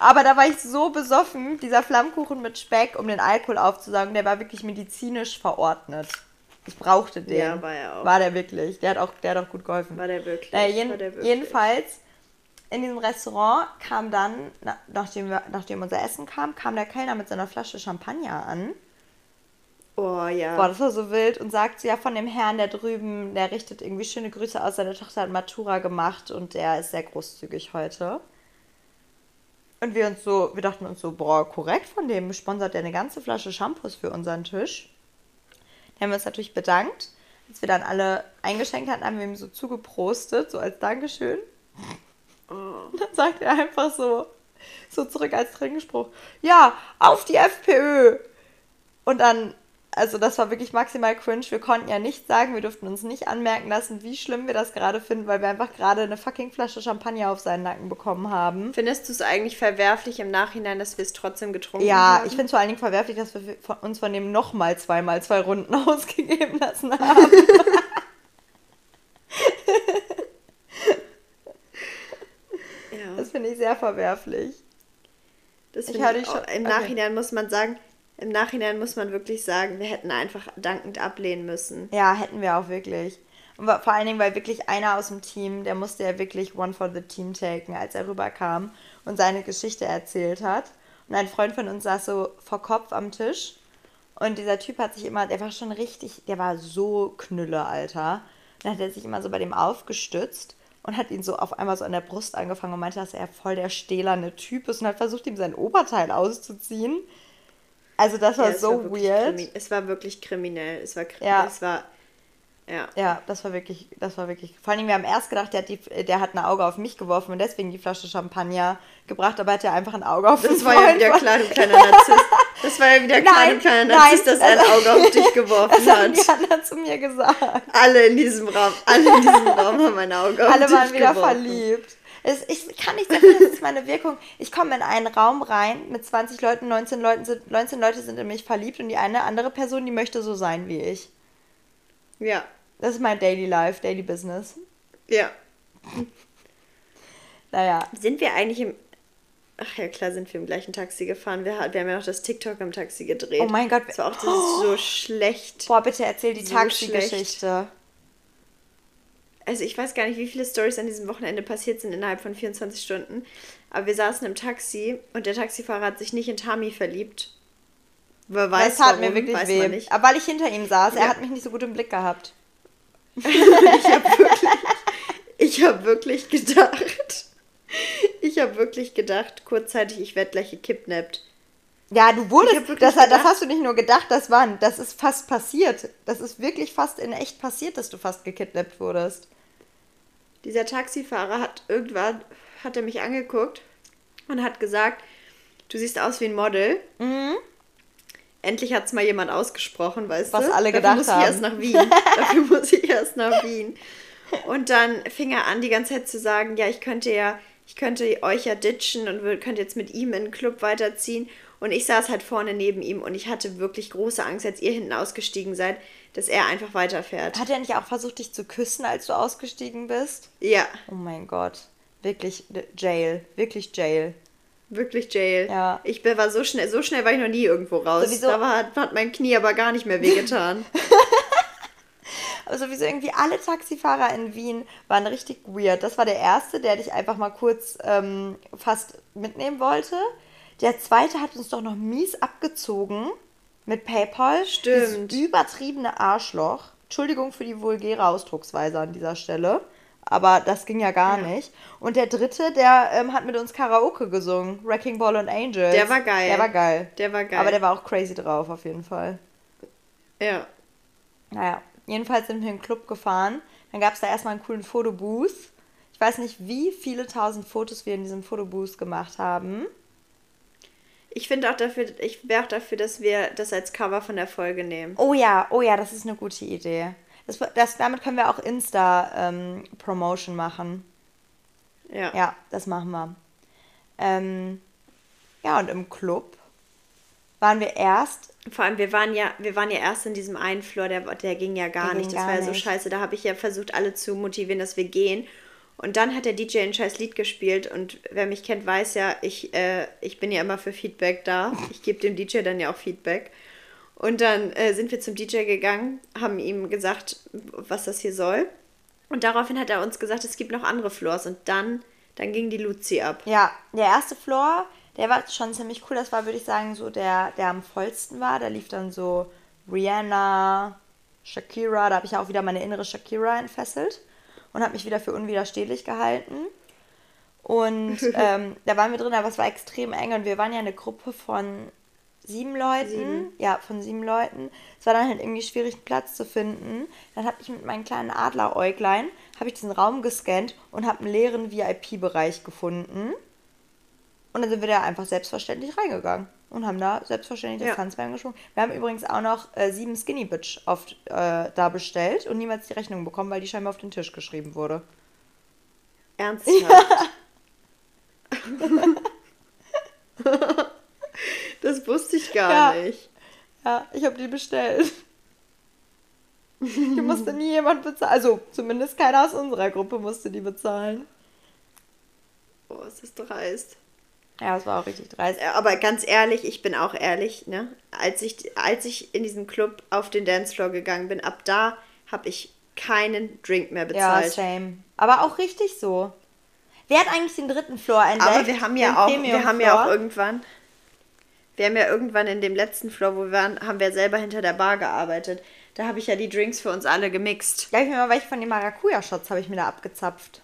[SPEAKER 1] Aber da war ich so besoffen, dieser Flammkuchen mit Speck, um den Alkohol aufzusaugen, der war wirklich medizinisch verordnet. Ich brauchte den. Ja, war er auch. War der wirklich. Der hat auch, der hat auch gut geholfen. War der wirklich? Naja, jeden, war der wirklich? Jedenfalls, in diesem Restaurant kam dann, nachdem, wir, nachdem unser Essen kam, kam der Kellner mit seiner Flasche Champagner an. Oh ja. Boah, das war so wild und sagt ja von dem Herrn der drüben, der richtet irgendwie schöne Grüße aus, seine Tochter hat Matura gemacht und der ist sehr großzügig heute. Und wir uns so, wir dachten uns so, boah, korrekt von dem, sponsert der eine ganze Flasche Shampoos für unseren Tisch. Dann haben wir uns natürlich bedankt. Als wir dann alle eingeschenkt hatten, haben wir ihm so zugeprostet, so als Dankeschön. Und dann sagt er einfach so, so zurück als Trinkspruch, ja, auf die FPÖ. Und dann also das war wirklich maximal cringe. Wir konnten ja nicht sagen, wir durften uns nicht anmerken lassen, wie schlimm wir das gerade finden, weil wir einfach gerade eine fucking Flasche Champagner auf seinen Nacken bekommen haben.
[SPEAKER 2] Findest du es eigentlich verwerflich im Nachhinein, dass wir es trotzdem getrunken
[SPEAKER 1] ja, haben? Ja, ich finde es vor allen Dingen verwerflich, dass wir uns von dem nochmal zweimal zwei Runden (laughs) ausgegeben lassen haben. (laughs) ja. Das finde ich sehr verwerflich.
[SPEAKER 2] Das ich ich schon, Im Nachhinein okay. muss man sagen, im Nachhinein muss man wirklich sagen, wir hätten einfach dankend ablehnen müssen.
[SPEAKER 1] Ja, hätten wir auch wirklich. Und vor allen Dingen, weil wirklich einer aus dem Team, der musste ja wirklich One for the Team taken, als er rüberkam und seine Geschichte erzählt hat. Und ein Freund von uns saß so vor Kopf am Tisch. Und dieser Typ hat sich immer, der war schon richtig, der war so Knülle, Alter. Dann hat er sich immer so bei dem aufgestützt und hat ihn so auf einmal so an der Brust angefangen und meinte, dass er voll der stählerne Typ ist und hat versucht, ihm sein Oberteil auszuziehen. Also das war ja, so
[SPEAKER 2] war
[SPEAKER 1] weird.
[SPEAKER 2] Es war wirklich kriminell. Es war, ja. es war
[SPEAKER 1] ja. Ja, das war wirklich, das war wirklich. Vor allem, wir haben erst gedacht, der hat, die, der hat ein Auge auf mich geworfen und deswegen die Flasche Champagner gebracht, aber er hat ja einfach ein Auge auf Das war ja wieder klar, du kleiner Narzisst. Das war ja wieder klar, nein, du kleiner Narzisst, dass er ein Auge auf dich geworfen (laughs) das hat. Das hat Jana zu mir gesagt.
[SPEAKER 2] Alle in diesem Raum, alle in diesem Raum haben ein Auge auf
[SPEAKER 1] alle dich Alle waren wieder geworfen. verliebt. Es, ich kann nicht sagen, das ist meine Wirkung. Ich komme in einen Raum rein mit 20 Leuten, 19, Leuten sind, 19 Leute sind in mich verliebt und die eine andere Person, die möchte so sein wie ich. Ja. Das ist mein Daily Life, Daily Business. Ja.
[SPEAKER 2] naja. Sind wir eigentlich im. Ach ja, klar, sind wir im gleichen Taxi gefahren. Wir, wir haben ja noch das TikTok im Taxi gedreht. Oh mein Gott. Das war auch das oh. so schlecht.
[SPEAKER 1] Boah, bitte erzähl die so Taxi-Geschichte
[SPEAKER 2] also ich weiß gar nicht, wie viele Stories an diesem Wochenende passiert sind innerhalb von 24 Stunden. Aber wir saßen im Taxi und der Taxifahrer hat sich nicht in Tami verliebt. Wer weiß das tat warum,
[SPEAKER 1] mir wirklich weh. Aber weil ich hinter ihm saß, ja. er hat mich nicht so gut im Blick gehabt. (laughs) (laughs)
[SPEAKER 2] ich habe wirklich, hab wirklich gedacht, (laughs) ich habe wirklich gedacht, kurzzeitig, ich werde gleich gekidnappt.
[SPEAKER 1] Ja, du wurdest, das, das, hast du nicht nur gedacht, das war, das ist fast passiert. Das ist wirklich fast in echt passiert, dass du fast gekidnappt wurdest.
[SPEAKER 2] Dieser Taxifahrer hat irgendwann, hat er mich angeguckt und hat gesagt, du siehst aus wie ein Model. Mhm. Endlich hat es mal jemand ausgesprochen, weißt Was du? Was alle gedacht Dafür muss ich erst nach Wien. Dafür (laughs) muss ich erst nach Wien. Und dann fing er an, die ganze Zeit zu sagen, ja, ich könnte ja, ich könnte euch ja ditchen und könnte jetzt mit ihm in den Club weiterziehen. Und ich saß halt vorne neben ihm und ich hatte wirklich große Angst, als ihr hinten ausgestiegen seid, dass er einfach weiterfährt.
[SPEAKER 1] Hat er nicht auch versucht, dich zu küssen, als du ausgestiegen bist? Ja. Oh mein Gott. Wirklich Jail. Wirklich Jail.
[SPEAKER 2] Wirklich Jail. Ja. Ich war so schnell, so schnell war ich noch nie irgendwo raus. Sowieso. Da war, hat mein Knie aber gar nicht mehr wehgetan. (laughs) (laughs)
[SPEAKER 1] aber sowieso irgendwie alle Taxifahrer in Wien waren richtig weird. Das war der erste, der dich einfach mal kurz ähm, fast mitnehmen wollte. Der zweite hat uns doch noch mies abgezogen mit PayPal. Stimmt. Dieses übertriebene Arschloch. Entschuldigung für die vulgäre Ausdrucksweise an dieser Stelle. Aber das ging ja gar ja. nicht. Und der dritte, der ähm, hat mit uns Karaoke gesungen. Wrecking Ball und Angels. Der war geil. Der war geil. Der war geil. Aber der war auch crazy drauf, auf jeden Fall. Ja. Naja, jedenfalls sind wir in den Club gefahren. Dann gab es da erstmal einen coolen Fotobooth. Ich weiß nicht, wie viele tausend Fotos wir in diesem Fotobooth gemacht haben.
[SPEAKER 2] Ich finde auch dafür, ich wäre auch dafür, dass wir das als Cover von der Folge nehmen.
[SPEAKER 1] Oh ja, oh ja, das ist eine gute Idee. Das, das, damit können wir auch Insta-Promotion ähm, machen. Ja. Ja, das machen wir. Ähm, ja, und im Club waren wir erst.
[SPEAKER 2] Vor allem, wir waren ja, wir waren ja erst in diesem einen Floor, der, der ging ja gar der nicht. Das gar war ja so scheiße. Da habe ich ja versucht, alle zu motivieren, dass wir gehen. Und dann hat der DJ ein scheiß Lied gespielt und wer mich kennt, weiß ja, ich, äh, ich bin ja immer für Feedback da. Ich gebe dem DJ dann ja auch Feedback. Und dann äh, sind wir zum DJ gegangen, haben ihm gesagt, was das hier soll. Und daraufhin hat er uns gesagt, es gibt noch andere Floors. Und dann, dann ging die Luzi ab.
[SPEAKER 1] Ja, der erste Floor, der war schon ziemlich cool. Das war, würde ich sagen, so der, der am vollsten war. Da lief dann so Rihanna, Shakira. Da habe ich auch wieder meine innere Shakira entfesselt und habe mich wieder für unwiderstehlich gehalten. Und (laughs) ähm, da waren wir drin, aber es war extrem eng und wir waren ja eine Gruppe von sieben Leuten. Sieben. Ja, von sieben Leuten. Es war dann halt irgendwie schwierig, einen Platz zu finden. Dann habe ich mit meinen kleinen Adleräuglein, habe ich diesen Raum gescannt und habe einen leeren VIP-Bereich gefunden. Und dann sind wir da einfach selbstverständlich reingegangen und haben da selbstverständlich das ja. Tanzbein geschwungen. Wir haben übrigens auch noch äh, sieben Skinny Bitch auf, äh, da bestellt und niemals die Rechnung bekommen, weil die scheinbar auf den Tisch geschrieben wurde. Ernsthaft?
[SPEAKER 2] Ja. (laughs) das wusste ich gar
[SPEAKER 1] ja.
[SPEAKER 2] nicht.
[SPEAKER 1] Ja, ich habe die bestellt. Die musste nie jemand bezahlen. Also zumindest keiner aus unserer Gruppe musste die bezahlen.
[SPEAKER 2] Oh, es ist dreist.
[SPEAKER 1] Ja, das war auch richtig dreist.
[SPEAKER 2] Aber ganz ehrlich, ich bin auch ehrlich, ne? Als ich, als ich in diesen Club auf den Dancefloor gegangen bin, ab da habe ich keinen Drink mehr bezahlt.
[SPEAKER 1] Ja, same. Aber auch richtig so. Wer hat eigentlich den dritten Floor entdeckt?
[SPEAKER 2] Aber wir haben ja auch, wir haben ja auch irgendwann, wir haben ja irgendwann in dem letzten Floor, wo wir waren, haben wir selber hinter der Bar gearbeitet. Da habe ich ja die Drinks für uns alle gemixt.
[SPEAKER 1] Ja, ich mir mal welche von den Maracuja-Shots habe ich mir da abgezapft.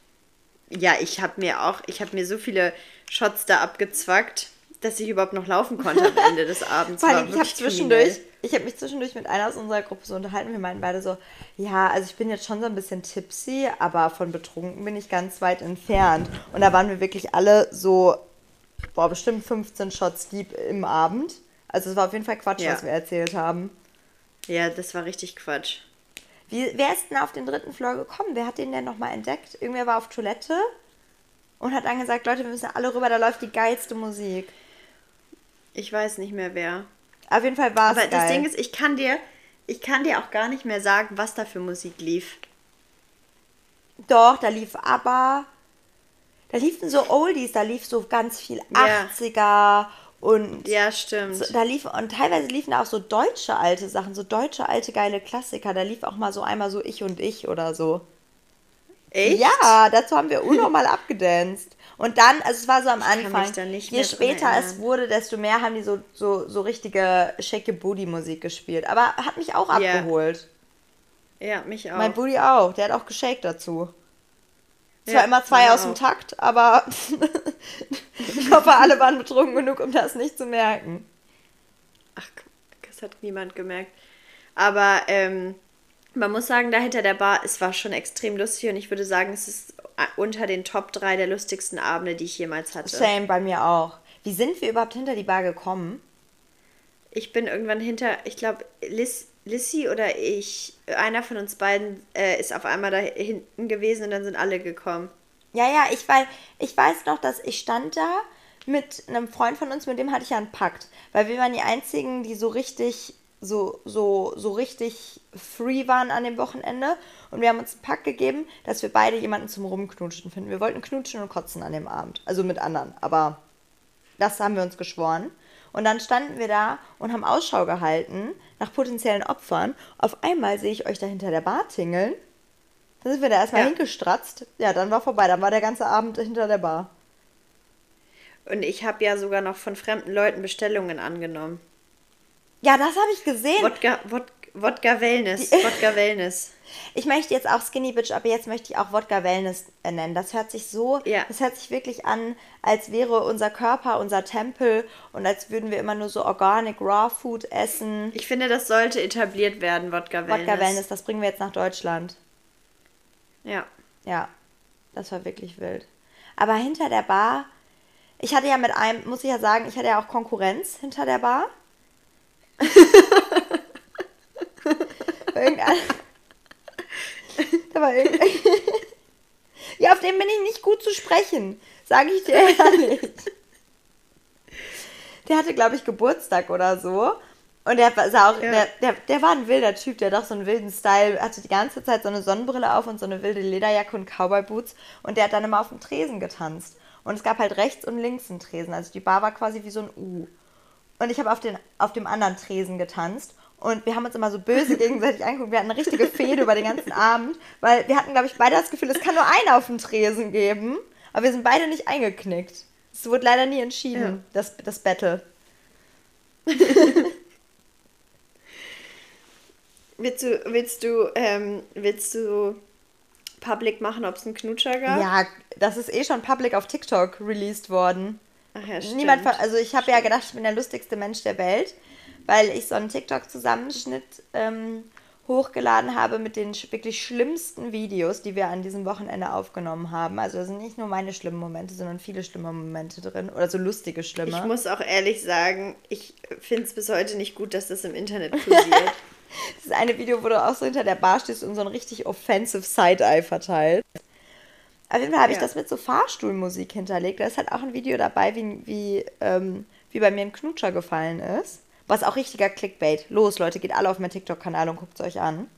[SPEAKER 2] Ja, ich habe mir auch, ich habe mir so viele Shots da abgezwackt, dass ich überhaupt noch laufen konnte am Ende des (laughs) Abends.
[SPEAKER 1] Vor allem, ich habe zwischendurch, ich habe mich zwischendurch mit einer aus unserer Gruppe so unterhalten. Wir meinen beide so, ja, also ich bin jetzt schon so ein bisschen tipsy, aber von betrunken bin ich ganz weit entfernt. Und da waren wir wirklich alle so, boah, bestimmt 15 Shots deep im Abend. Also es war auf jeden Fall Quatsch, ja. was wir erzählt haben.
[SPEAKER 2] Ja, das war richtig Quatsch.
[SPEAKER 1] Wie, wer ist denn auf den dritten Floor gekommen? Wer hat den denn nochmal entdeckt? Irgendwer war auf Toilette und hat dann gesagt, Leute, wir müssen alle rüber, da läuft die geilste Musik.
[SPEAKER 2] Ich weiß nicht mehr wer.
[SPEAKER 1] Auf jeden Fall war
[SPEAKER 2] es Aber geil. das Ding ist, ich kann dir, ich kann dir auch gar nicht mehr sagen, was da für Musik lief.
[SPEAKER 1] Doch, da lief aber, da liefen so Oldies, da lief so ganz viel 80er ja. Und
[SPEAKER 2] ja, stimmt.
[SPEAKER 1] So, da lief und teilweise liefen da auch so deutsche alte Sachen, so deutsche alte geile Klassiker. Da lief auch mal so einmal so ich und ich oder so. Echt? Ja, dazu haben wir (laughs) unnormal abgedanced. Und dann, also es war so am Anfang, je später es wurde, desto mehr haben die so, so, so richtige Shake Booty Musik gespielt. Aber hat mich auch yeah. abgeholt.
[SPEAKER 2] Ja, mich auch.
[SPEAKER 1] Mein Booty auch, der hat auch geshaked dazu. Zwar ja, immer zwei aus dem Takt, aber (laughs) ich hoffe, alle waren betrunken genug, um das nicht zu merken.
[SPEAKER 2] Ach, das hat niemand gemerkt. Aber ähm, man muss sagen, da hinter der Bar, es war schon extrem lustig und ich würde sagen, es ist unter den Top 3 der lustigsten Abende, die ich jemals hatte.
[SPEAKER 1] Same, bei mir auch. Wie sind wir überhaupt hinter die Bar gekommen?
[SPEAKER 2] Ich bin irgendwann hinter, ich glaube, Liz, Lissy oder ich, einer von uns beiden äh, ist auf einmal da hinten gewesen und dann sind alle gekommen.
[SPEAKER 1] Ja, ja, ich, weil, ich weiß noch, dass ich stand da mit einem Freund von uns, mit dem hatte ich ja einen Pakt. Weil wir waren die einzigen, die so richtig so, so, so richtig free waren an dem Wochenende. Und wir haben uns einen Pakt gegeben, dass wir beide jemanden zum Rumknutschen finden. Wir wollten knutschen und kotzen an dem Abend. Also mit anderen. Aber das haben wir uns geschworen. Und dann standen wir da und haben Ausschau gehalten nach potenziellen Opfern. Auf einmal sehe ich euch da hinter der Bar tingeln. Dann sind wir da erstmal ja. hingestratzt. Ja, dann war vorbei. Dann war der ganze Abend hinter der Bar.
[SPEAKER 2] Und ich habe ja sogar noch von fremden Leuten Bestellungen angenommen.
[SPEAKER 1] Ja, das habe ich gesehen.
[SPEAKER 2] Wodka, Wodka, Wodka Wellness. Die, Wodka Wellness. (laughs)
[SPEAKER 1] Ich möchte jetzt auch Skinny Bitch, aber jetzt möchte ich auch Wodka Wellness nennen. Das hört sich so, ja. das hört sich wirklich an, als wäre unser Körper unser Tempel und als würden wir immer nur so Organic Raw Food essen.
[SPEAKER 2] Ich finde, das sollte etabliert werden, Wodka Wellness.
[SPEAKER 1] Wodka Wellness, das bringen wir jetzt nach Deutschland.
[SPEAKER 2] Ja.
[SPEAKER 1] Ja, das war wirklich wild. Aber hinter der Bar Ich hatte ja mit einem, muss ich ja sagen, ich hatte ja auch Konkurrenz hinter der Bar. (laughs) irgendein, da war irgendein, ja, auf den bin ich nicht gut zu sprechen, sage ich dir (laughs) ehrlich. Der hatte, glaube ich, Geburtstag oder so. Und der sah auch, ja. der, der, der war ein wilder Typ, der hat doch so einen wilden Style, hatte die ganze Zeit so eine Sonnenbrille auf und so eine wilde Lederjacke und Cowboy-Boots und der hat dann immer auf dem Tresen getanzt. Und es gab halt rechts und links einen Tresen, also die Bar war quasi wie so ein U. Und ich habe auf, auf dem anderen Tresen getanzt und wir haben uns immer so böse (laughs) gegenseitig angeguckt. Wir hatten eine richtige Fehde über den ganzen Abend, weil wir hatten, glaube ich, beide das Gefühl, es kann nur einen auf dem Tresen geben, aber wir sind beide nicht eingeknickt. Es wurde leider nie entschieden, ja. das, das Battle. (laughs)
[SPEAKER 2] Willst du, willst du, ähm, willst du public machen, ob es einen Knutscher gab?
[SPEAKER 1] Ja, das ist eh schon public auf TikTok released worden. Ach ja, stimmt. Niemand, also ich habe ja gedacht, ich bin der lustigste Mensch der Welt, weil ich so einen TikTok-Zusammenschnitt ähm, hochgeladen habe mit den wirklich schlimmsten Videos, die wir an diesem Wochenende aufgenommen haben. Also da sind nicht nur meine schlimmen Momente, sondern viele schlimme Momente drin oder so lustige schlimme.
[SPEAKER 2] Ich muss auch ehrlich sagen, ich finde es bis heute nicht gut, dass das im Internet kursiert. (laughs)
[SPEAKER 1] Das eine Video, wo du auch so hinter der Bar stehst und so ein richtig offensive Side-Eye verteilt. Auf jeden Fall habe ja. ich das mit so Fahrstuhlmusik hinterlegt. Da ist halt auch ein Video dabei, wie, wie, ähm, wie bei mir ein Knutscher gefallen ist. Was auch richtiger Clickbait. Los, Leute, geht alle auf meinen TikTok-Kanal und guckt es euch an.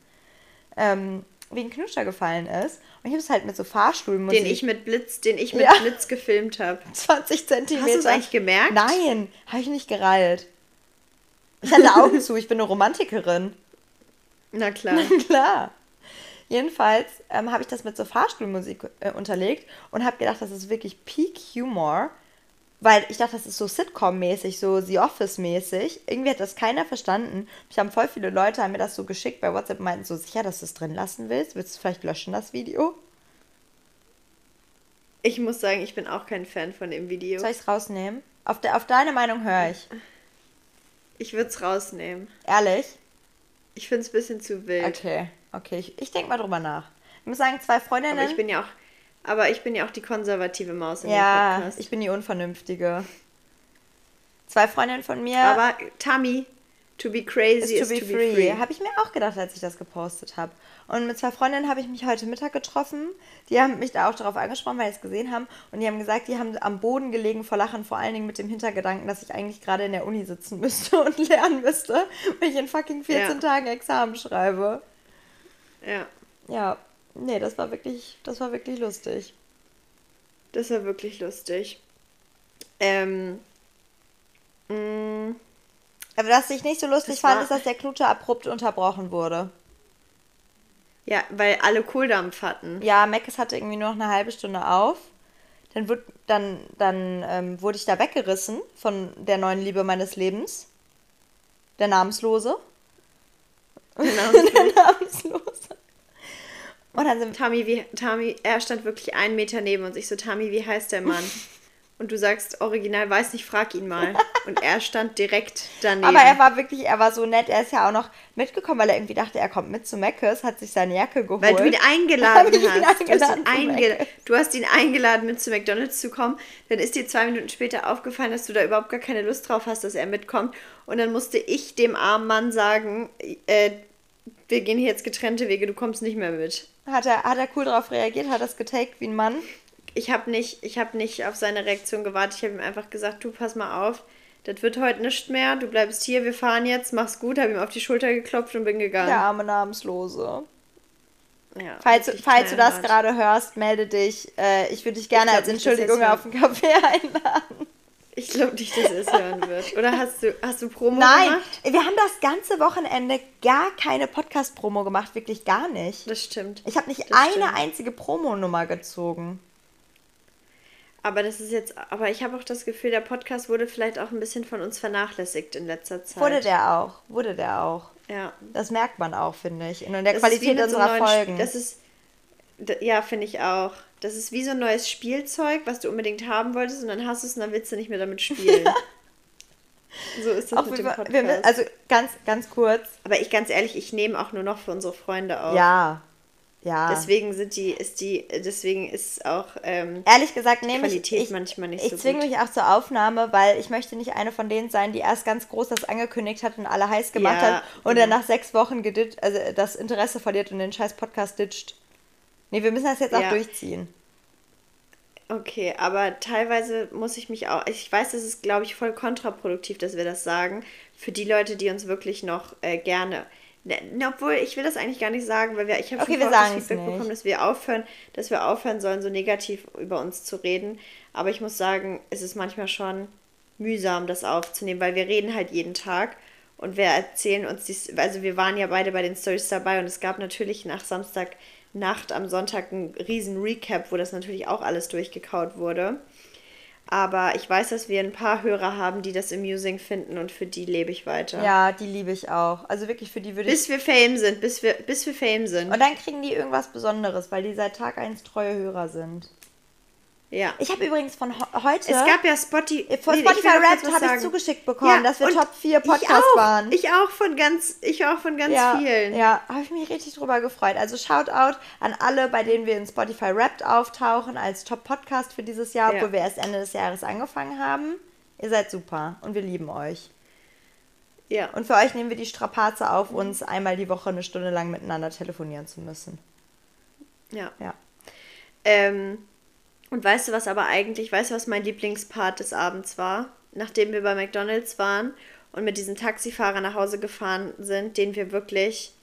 [SPEAKER 1] Ähm, wie ein Knutscher gefallen ist. Und ich habe es halt mit so Fahrstuhlmusik.
[SPEAKER 2] Den ich mit Blitz, den ich mit ja. Blitz gefilmt habe.
[SPEAKER 1] 20 (laughs) Zentimeter. Hast
[SPEAKER 2] du es eigentlich gemerkt?
[SPEAKER 1] Nein, habe ich nicht gereilt. Ich hatte Augen zu, ich bin eine Romantikerin.
[SPEAKER 2] Na (laughs) klar.
[SPEAKER 1] Na klar. Jedenfalls ähm, habe ich das mit so Fahrstuhlmusik äh, unterlegt und habe gedacht, das ist wirklich Peak Humor, weil ich dachte, das ist so Sitcom-mäßig, so The Office-mäßig. Irgendwie hat das keiner verstanden. Ich haben voll viele Leute haben mir das so geschickt bei WhatsApp und meinten so sicher, dass du es drin lassen willst. Willst du vielleicht löschen das Video?
[SPEAKER 2] Ich muss sagen, ich bin auch kein Fan von dem Video.
[SPEAKER 1] Soll ich es rausnehmen? Auf, de auf deine Meinung höre ich.
[SPEAKER 2] Ich würde es rausnehmen.
[SPEAKER 1] Ehrlich?
[SPEAKER 2] Ich finde es ein bisschen zu wild.
[SPEAKER 1] Okay, okay. Ich, ich denke mal drüber nach. Ich muss sagen, zwei Freundinnen.
[SPEAKER 2] Aber ich bin ja auch, aber ich bin ja auch die konservative Maus
[SPEAKER 1] in ja, dem Podcast. ich bin die Unvernünftige. Zwei Freundinnen von mir.
[SPEAKER 2] Aber Tammy, to be crazy is, to, be, to free. free.
[SPEAKER 1] Habe ich mir auch gedacht, als ich das gepostet habe. Und mit zwei Freundinnen habe ich mich heute Mittag getroffen. Die haben mich da auch darauf angesprochen, weil sie es gesehen haben. Und die haben gesagt, die haben am Boden gelegen vor Lachen, vor allen Dingen mit dem Hintergedanken, dass ich eigentlich gerade in der Uni sitzen müsste (laughs) und lernen müsste, weil ich in fucking 14 ja. Tagen Examen schreibe.
[SPEAKER 2] Ja.
[SPEAKER 1] Ja. Nee, das war wirklich, das war wirklich lustig.
[SPEAKER 2] Das war wirklich lustig. Ähm.
[SPEAKER 1] Mh. Mm. Aber was ich nicht so lustig fand, ist, dass der Knutscher abrupt unterbrochen wurde.
[SPEAKER 2] Ja, weil alle Kohldampf hatten.
[SPEAKER 1] Ja, Meckes hatte irgendwie nur noch eine halbe Stunde auf. Dann, wurde, dann, dann ähm, wurde ich da weggerissen von der neuen Liebe meines Lebens. Der Namenslose. Der Namenslose. (laughs) der Namenslose.
[SPEAKER 2] Und dann sind Tami, wie, Tami, er stand wirklich einen Meter neben uns. Ich so, Tami, wie heißt der Mann? (laughs) und du sagst, original weiß nicht, frag ihn mal. (laughs) Und er stand direkt daneben.
[SPEAKER 1] Aber er war wirklich, er war so nett. Er ist ja auch noch mitgekommen, weil er irgendwie dachte, er kommt mit zu Meckes, hat sich seine Jacke geholt.
[SPEAKER 2] Weil du ihn (laughs) eingeladen hast. Ihn eingeladen du, hast ihn einge du hast ihn eingeladen, mit zu McDonalds zu kommen. Dann ist dir zwei Minuten später aufgefallen, dass du da überhaupt gar keine Lust drauf hast, dass er mitkommt. Und dann musste ich dem armen Mann sagen, äh, wir gehen hier jetzt getrennte Wege, du kommst nicht mehr mit.
[SPEAKER 1] Hat er, hat er cool darauf reagiert? Hat das getaked wie ein Mann?
[SPEAKER 2] Ich habe nicht, hab nicht auf seine Reaktion gewartet. Ich habe ihm einfach gesagt, du pass mal auf, das wird heute nicht mehr. Du bleibst hier, wir fahren jetzt, mach's gut. Habe ihm auf die Schulter geklopft und bin gegangen.
[SPEAKER 1] Der arme Namenslose. Ja, falls falls du das gerade hörst, melde dich. Äh, ich würde dich gerne als Entschuldigung auf den Kaffee einladen.
[SPEAKER 2] Ich glaube nicht, dass er es hören wird. Oder hast du, hast du Promo
[SPEAKER 1] Nein,
[SPEAKER 2] gemacht?
[SPEAKER 1] Nein, wir haben das ganze Wochenende gar keine Podcast-Promo gemacht. Wirklich gar nicht.
[SPEAKER 2] Das stimmt.
[SPEAKER 1] Ich habe nicht das eine stimmt. einzige Promo-Nummer gezogen.
[SPEAKER 2] Aber das ist jetzt, aber ich habe auch das Gefühl, der Podcast wurde vielleicht auch ein bisschen von uns vernachlässigt in letzter Zeit.
[SPEAKER 1] Wurde der auch, wurde der auch.
[SPEAKER 2] Ja.
[SPEAKER 1] Das merkt man auch, finde ich. In der das Qualität unserer so Folgen.
[SPEAKER 2] Das ist, ja, finde ich auch. Das ist wie so ein neues Spielzeug, was du unbedingt haben wolltest und dann hast du es und dann willst du nicht mehr damit spielen. (laughs) so ist das auch mit dem Podcast. Wir,
[SPEAKER 1] also ganz, ganz kurz.
[SPEAKER 2] Aber ich ganz ehrlich, ich nehme auch nur noch für unsere Freunde auf.
[SPEAKER 1] Ja,
[SPEAKER 2] Ja. Deswegen sind die, ist die, deswegen ist auch ähm,
[SPEAKER 1] ehrlich gesagt nehme Qualität ich, ich manchmal nicht ich so zwinge mich auch zur Aufnahme, weil ich möchte nicht eine von denen sein, die erst ganz groß das angekündigt hat und alle heiß gemacht ja, hat und genau. dann nach sechs Wochen gedit, also das Interesse verliert und den scheiß Podcast ditcht. Nee, wir müssen das jetzt auch ja. durchziehen.
[SPEAKER 2] Okay, aber teilweise muss ich mich auch. Ich weiß, es ist, glaube ich, voll kontraproduktiv, dass wir das sagen. Für die Leute, die uns wirklich noch äh, gerne Ne, ne, obwohl, ich will das eigentlich gar nicht sagen, weil wir, ich habe okay, schon das Feedback bekommen, dass wir aufhören, dass wir aufhören sollen, so negativ über uns zu reden. Aber ich muss sagen, es ist manchmal schon mühsam, das aufzunehmen, weil wir reden halt jeden Tag und wir erzählen uns dies, also wir waren ja beide bei den Stories dabei und es gab natürlich nach Samstagnacht am Sonntag einen riesen Recap, wo das natürlich auch alles durchgekaut wurde. Aber ich weiß, dass wir ein paar Hörer haben, die das amusing finden und für die lebe ich weiter.
[SPEAKER 1] Ja, die liebe ich auch. Also wirklich für die würde
[SPEAKER 2] ich. Bis wir Fame sind, bis wir, bis wir Fame sind.
[SPEAKER 1] Und dann kriegen die irgendwas Besonderes, weil die seit Tag 1 treue Hörer sind. Ja. Ich habe übrigens von heute. Es gab ja Spotify. Von Spotify Rap habe ich zugeschickt bekommen, ja, dass wir Top 4 Podcast
[SPEAKER 2] waren. Ich auch von ganz, ich auch von ganz
[SPEAKER 1] ja,
[SPEAKER 2] vielen.
[SPEAKER 1] Ja, habe ich mich richtig drüber gefreut. Also Shoutout an alle, bei denen wir in Spotify Rap auftauchen als Top Podcast für dieses Jahr, ja. obwohl wir erst Ende des Jahres angefangen haben. Ihr seid super und wir lieben euch. Ja. Und für euch nehmen wir die Strapaze auf, uns einmal die Woche eine Stunde lang miteinander telefonieren zu müssen.
[SPEAKER 2] Ja. Ja. Ähm, und weißt du, was aber eigentlich, weißt du, was mein Lieblingspart des Abends war? Nachdem wir bei McDonalds waren und mit diesem Taxifahrer nach Hause gefahren sind, den wir wirklich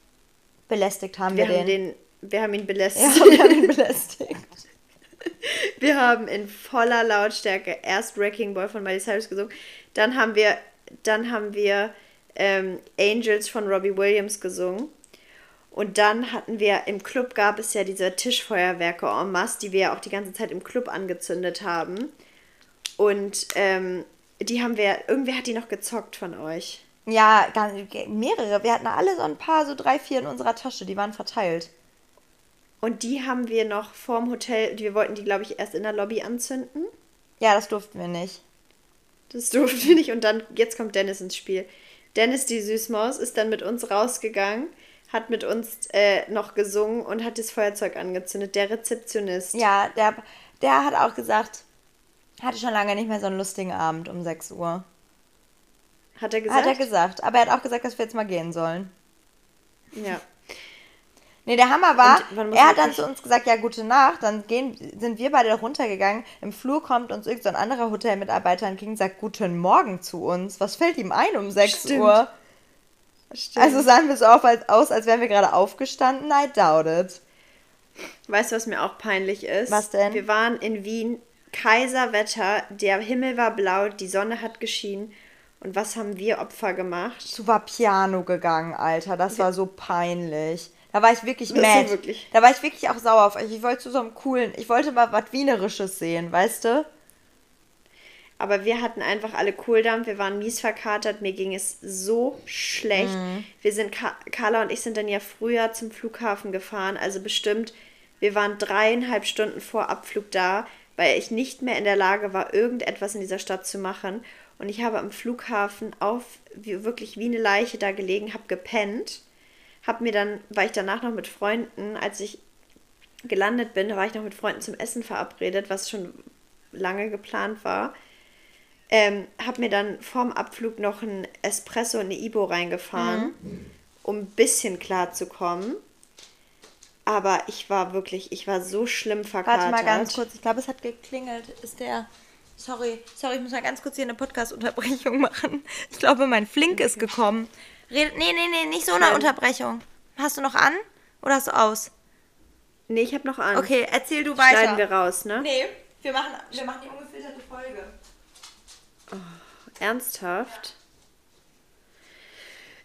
[SPEAKER 1] belästigt haben wir, wir haben den. den.
[SPEAKER 2] Wir haben ihn belästigt. Ja, wir haben ihn belästigt. (laughs) wir haben in voller Lautstärke erst Wrecking Ball von Miley Cyrus gesungen, dann haben wir, dann haben wir ähm, Angels von Robbie Williams gesungen und dann hatten wir im Club gab es ja diese Tischfeuerwerke en masse, die wir ja auch die ganze Zeit im Club angezündet haben. Und ähm, die haben wir, irgendwer hat die noch gezockt von euch.
[SPEAKER 1] Ja, mehrere. Wir hatten alle so ein paar, so drei, vier in unserer Tasche, die waren verteilt.
[SPEAKER 2] Und die haben wir noch vorm Hotel, wir wollten die, glaube ich, erst in der Lobby anzünden.
[SPEAKER 1] Ja, das durften wir nicht.
[SPEAKER 2] Das (laughs) durften wir nicht. Und dann, jetzt kommt Dennis ins Spiel. Dennis, die Süßmaus, ist dann mit uns rausgegangen hat mit uns äh, noch gesungen und hat das Feuerzeug angezündet, der Rezeptionist.
[SPEAKER 1] Ja, der, der hat auch gesagt, hatte schon lange nicht mehr so einen lustigen Abend um 6 Uhr. Hat er gesagt? Hat er gesagt. Aber er hat auch gesagt, dass wir jetzt mal gehen sollen. Ja. Nee, der Hammer war, er hat dann zu uns gesagt, ja, gute Nacht. Dann gehen, sind wir beide runtergegangen. Im Flur kommt uns irgendein so anderer Hotelmitarbeiter entgegen und sagt, guten Morgen zu uns. Was fällt ihm ein um 6 Stimmt. Uhr? Stimmt. Also sahen wir so auf, als, aus, als wären wir gerade aufgestanden. I doubt it.
[SPEAKER 2] Weißt du, was mir auch peinlich ist? Was denn? Wir waren in Wien, Kaiserwetter, der Himmel war blau, die Sonne hat geschienen. Und was haben wir Opfer gemacht?
[SPEAKER 1] Du war Piano gegangen, Alter. Das war so peinlich. Da war ich wirklich mad. Wirklich. Da war ich wirklich auch sauer auf euch. Ich wollte zu so einem coolen, ich wollte mal was Wienerisches sehen, weißt du?
[SPEAKER 2] Aber wir hatten einfach alle Kohldampf, wir waren mies verkatert, mir ging es so schlecht. Mhm. Wir sind, Carla und ich sind dann ja früher zum Flughafen gefahren, also bestimmt, wir waren dreieinhalb Stunden vor Abflug da, weil ich nicht mehr in der Lage war, irgendetwas in dieser Stadt zu machen. Und ich habe am Flughafen auf, wie, wirklich wie eine Leiche da gelegen, habe gepennt. Hab mir dann, war ich danach noch mit Freunden, als ich gelandet bin, da war ich noch mit Freunden zum Essen verabredet, was schon lange geplant war ähm, habe mir dann vorm Abflug noch ein Espresso und eine Ibo reingefahren, mhm. um ein bisschen klar zu kommen. Aber ich war wirklich, ich war so schlimm verkatert.
[SPEAKER 1] Warte mal ganz kurz, ich glaube, es hat geklingelt. Ist der. Sorry, sorry, ich muss mal ganz kurz hier eine Podcast-Unterbrechung (laughs) machen. Ich glaube, mein Flink ist gekommen. Red, nee, nee, nee, nicht so eine Unterbrechung. Hast du noch an oder hast du aus?
[SPEAKER 2] Nee, ich habe noch an.
[SPEAKER 1] Okay, erzähl du weiter.
[SPEAKER 2] Schneiden wir raus, ne?
[SPEAKER 1] Nee, wir machen, wir machen die ungefilterte Folge.
[SPEAKER 2] Ernsthaft?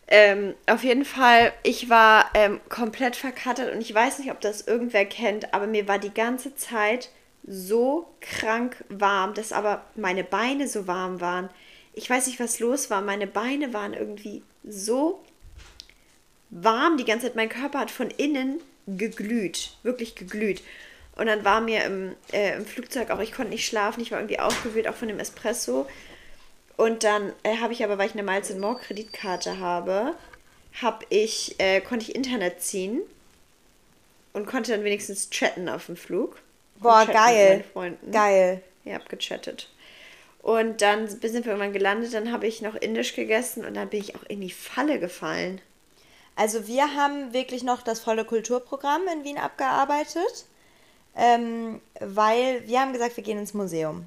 [SPEAKER 2] Ähm, auf jeden Fall, ich war ähm, komplett verkatert und ich weiß nicht, ob das irgendwer kennt, aber mir war die ganze Zeit so krank warm, dass aber meine Beine so warm waren. Ich weiß nicht, was los war. Meine Beine waren irgendwie so warm die ganze Zeit. Mein Körper hat von innen geglüht, wirklich geglüht. Und dann war mir im, äh, im Flugzeug auch, ich konnte nicht schlafen, ich war irgendwie aufgewühlt, auch von dem Espresso. Und dann äh, habe ich aber, weil ich eine Miles More Kreditkarte habe, habe ich, äh, konnte ich Internet ziehen. und konnte dann wenigstens chatten auf dem Flug.
[SPEAKER 1] Boah, geil. Geil.
[SPEAKER 2] Ja, hab gechattet. Und dann sind wir irgendwann gelandet, dann habe ich noch indisch gegessen und dann bin ich auch in die Falle gefallen.
[SPEAKER 1] Also wir haben wirklich noch das volle Kulturprogramm in Wien abgearbeitet, ähm, weil wir haben gesagt, wir gehen ins Museum.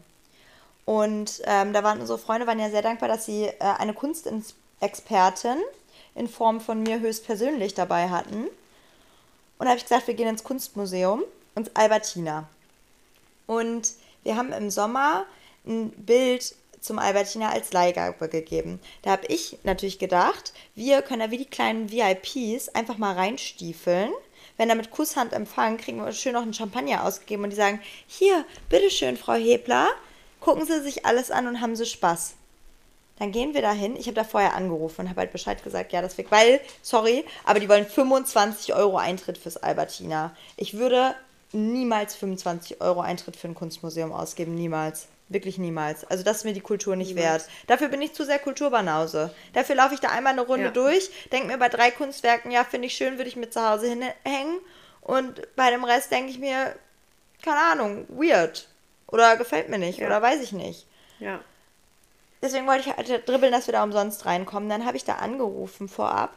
[SPEAKER 1] Und ähm, da waren unsere Freunde waren ja sehr dankbar, dass sie äh, eine Kunstexpertin in Form von mir höchstpersönlich dabei hatten. Und da habe ich gesagt, wir gehen ins Kunstmuseum, ins Albertina. Und wir haben im Sommer ein Bild zum Albertina als Leihgabe gegeben. Da habe ich natürlich gedacht, wir können da wie die kleinen VIPs einfach mal reinstiefeln. Wenn er mit Kusshand empfangen, kriegen wir schön noch einen Champagner ausgegeben und die sagen, hier, bitteschön, Frau Hebler, gucken Sie sich alles an und haben Sie Spaß. Dann gehen wir dahin. Ich habe da vorher angerufen und habe halt Bescheid gesagt, ja, das wird, weil, sorry, aber die wollen 25 Euro Eintritt fürs Albertina. Ich würde niemals 25 Euro Eintritt für ein Kunstmuseum ausgeben, niemals. Wirklich niemals. Also das ist mir die Kultur nicht wert. Dafür bin ich zu sehr Kulturbanause. Dafür laufe ich da einmal eine Runde
[SPEAKER 2] Ja.
[SPEAKER 1] durch, denke mir bei drei Kunstwerken, ja, finde ich schön, würde ich mir zu Hause hinhängen. Und bei dem Rest denke ich mir, keine Ahnung, weird. Oder gefällt mir nicht.
[SPEAKER 2] Ja.
[SPEAKER 1] Oder weiß ich nicht.
[SPEAKER 2] Ja.
[SPEAKER 1] Deswegen wollte ich halt dribbeln, dass wir da umsonst reinkommen. Dann habe ich da angerufen vorab.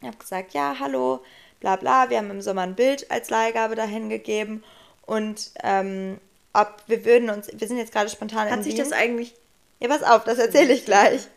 [SPEAKER 1] Ich habe gesagt, ja, hallo, bla bla, wir haben im Sommer ein Bild als Leihgabe dahin gegeben. Und ähm, ob wir würden uns, wir sind jetzt gerade spontan in
[SPEAKER 2] Hat sich
[SPEAKER 1] Wien.
[SPEAKER 2] das eigentlich.
[SPEAKER 1] Ja, pass auf, das erzähle ich gleich.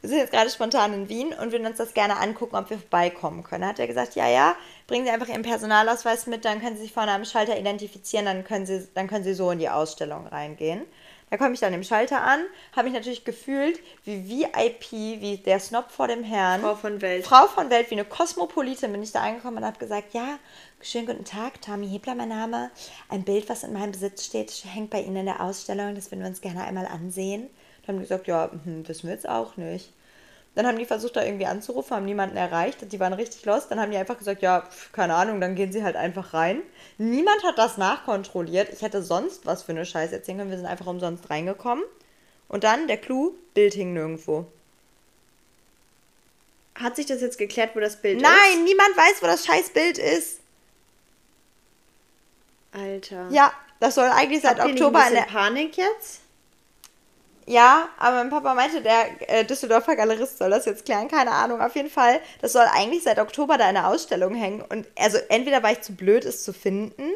[SPEAKER 1] Wir sind jetzt gerade spontan in Wien und würden uns das gerne angucken, ob wir vorbeikommen können. Da hat er gesagt, ja, ja, bringen Sie einfach Ihren Personalausweis mit, dann können Sie sich vorne am Schalter identifizieren, dann können Sie, dann können Sie so in die Ausstellung reingehen. Da komme ich dann im Schalter an, habe mich natürlich gefühlt wie VIP, wie der Snob vor dem Herrn.
[SPEAKER 2] Frau von Welt.
[SPEAKER 1] Frau von Welt, wie eine Kosmopolitin bin ich da angekommen und habe gesagt, ja, schönen guten Tag, Tami Hebler mein Name. Ein Bild, was in meinem Besitz steht, hängt bei Ihnen in der Ausstellung, das würden wir uns gerne einmal ansehen. Haben die gesagt, ja, hm, wissen wir jetzt auch nicht. Dann haben die versucht, da irgendwie anzurufen, haben niemanden erreicht. Die waren richtig lost. Dann haben die einfach gesagt, ja, pf, keine Ahnung, dann gehen sie halt einfach rein. Niemand hat das nachkontrolliert. Ich hätte sonst was für eine Scheiße erzählen können. Wir sind einfach umsonst reingekommen. Und dann der Clou, Bild hing nirgendwo.
[SPEAKER 2] Hat sich das jetzt geklärt, wo das Bild
[SPEAKER 1] Nein, niemand weiß, wo das scheiß Bild ist.
[SPEAKER 2] ist? Alter.
[SPEAKER 1] Ja, das soll eigentlich seit
[SPEAKER 2] Habt nicht
[SPEAKER 1] Oktober
[SPEAKER 2] ein
[SPEAKER 1] in der.
[SPEAKER 2] bisschen Panik jetzt?
[SPEAKER 1] Ja, aber mein Papa meinte, der äh, Düsseldorfer Galerist soll das jetzt klären, keine Ahnung. Auf jeden Fall, das soll eigentlich seit Oktober da in der Ausstellung hängen. Und also entweder war ich zu blöd, es zu finden,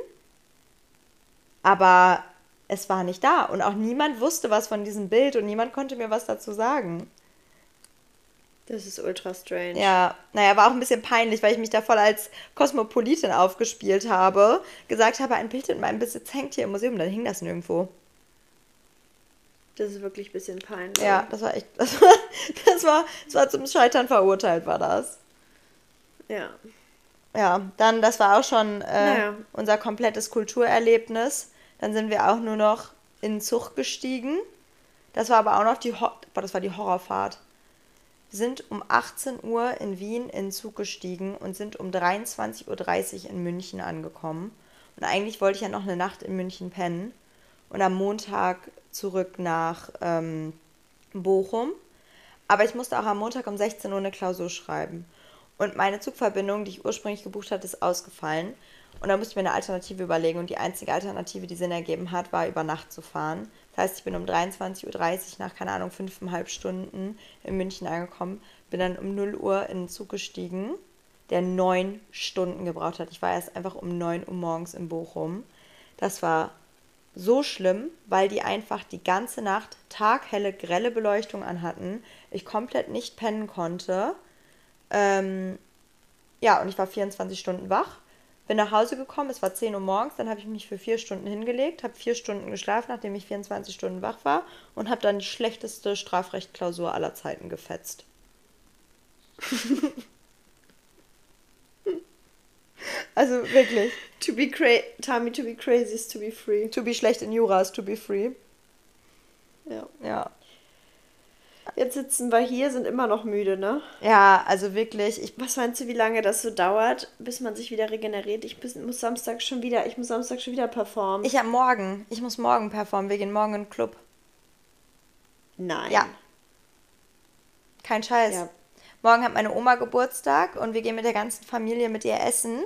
[SPEAKER 1] aber es war nicht da. Und auch niemand wusste was von diesem Bild und niemand konnte mir was dazu sagen.
[SPEAKER 2] Das ist ultra strange.
[SPEAKER 1] Ja, naja, war auch ein bisschen peinlich, weil ich mich da voll als Kosmopolitin aufgespielt habe. Gesagt habe, ein Bild in meinem Besitz hängt hier im Museum, dann hing das nirgendwo.
[SPEAKER 2] Das ist wirklich ein bisschen peinlich.
[SPEAKER 1] Ja, das war echt, (laughs) das war, das war, das war zum Scheitern verurteilt, war das.
[SPEAKER 2] Ja.
[SPEAKER 1] Ja, dann, das war auch schon äh,
[SPEAKER 2] Naja.
[SPEAKER 1] unser komplettes Kulturerlebnis. Dann sind wir auch nur noch in den Zug gestiegen. Das war aber auch noch die, Ho boah, das war die Horrorfahrt. Wir sind um 18 Uhr in Wien in den Zug gestiegen und sind um 23.30 Uhr in München angekommen. Und eigentlich wollte ich ja noch eine Nacht in München pennen und am Montag zurück nach ähm, Bochum. Aber ich musste auch am Montag um 16 Uhr eine Klausur schreiben. Und meine Zugverbindung, die ich ursprünglich gebucht hatte, ist ausgefallen. Und da musste ich mir eine Alternative überlegen. Und die einzige Alternative, die Sinn ergeben hat, war über Nacht zu fahren. Das heißt, ich bin um 23.30 Uhr nach, keine Ahnung, fünfeinhalb Stunden in München angekommen. Bin dann um 0 Uhr in den Zug gestiegen, der neun Stunden gebraucht hat. Ich war erst einfach um 9 Uhr morgens in Bochum. Das war so schlimm, weil die einfach die ganze Nacht taghelle, grelle Beleuchtung anhatten. Ich komplett nicht pennen konnte. Ähm, ja, und ich war 24 Stunden wach. Bin nach Hause gekommen, es war 10 Uhr morgens, dann habe ich mich für vier Stunden hingelegt, habe vier Stunden geschlafen, nachdem ich 24 Stunden wach war und habe dann die schlechteste Strafrechtklausur aller Zeiten gefetzt. (laughs) also wirklich.
[SPEAKER 2] To be cra Tommy, to be crazy is to be free.
[SPEAKER 1] To be schlecht in Jura is to be free.
[SPEAKER 2] Ja.
[SPEAKER 1] Ja.
[SPEAKER 2] Jetzt sitzen wir hier, sind immer noch müde, ne?
[SPEAKER 1] Ja, also wirklich, ich
[SPEAKER 2] Was meinst du, wie lange das so dauert, bis man sich wieder regeneriert? Ich bis- muss Samstag schon wieder, ich muss Samstag schon wieder performen.
[SPEAKER 1] Ich habe morgen. Ich muss morgen performen. Wir gehen morgen in den Club.
[SPEAKER 2] Nein.
[SPEAKER 1] Ja. Kein Scheiß.
[SPEAKER 2] Ja.
[SPEAKER 1] Morgen hat meine Oma Geburtstag und wir gehen mit der ganzen Familie mit ihr essen.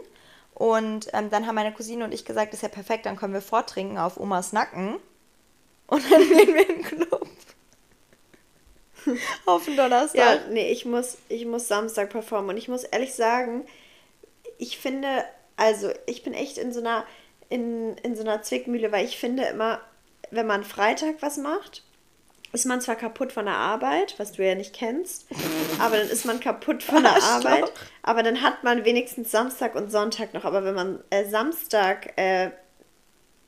[SPEAKER 1] Und ähm, dann haben meine Cousine und ich gesagt, das ist ja perfekt, dann können wir vortrinken auf Omas Nacken. Und dann (laughs) gehen wir in den Club. (laughs)
[SPEAKER 2] auf den Donnerstag. Ja, nee, ich muss, ich muss Samstag performen. Und ich muss ehrlich sagen, ich finde, also ich bin echt in so einer, in, in so einer Zwickmühle, weil ich finde immer, wenn man Freitag was macht, ist man zwar kaputt von der Arbeit, was du ja nicht kennst, (laughs) aber dann ist man kaputt von der Arbeit, aber dann hat man wenigstens Samstag und Sonntag noch. Aber wenn man äh, Samstag äh,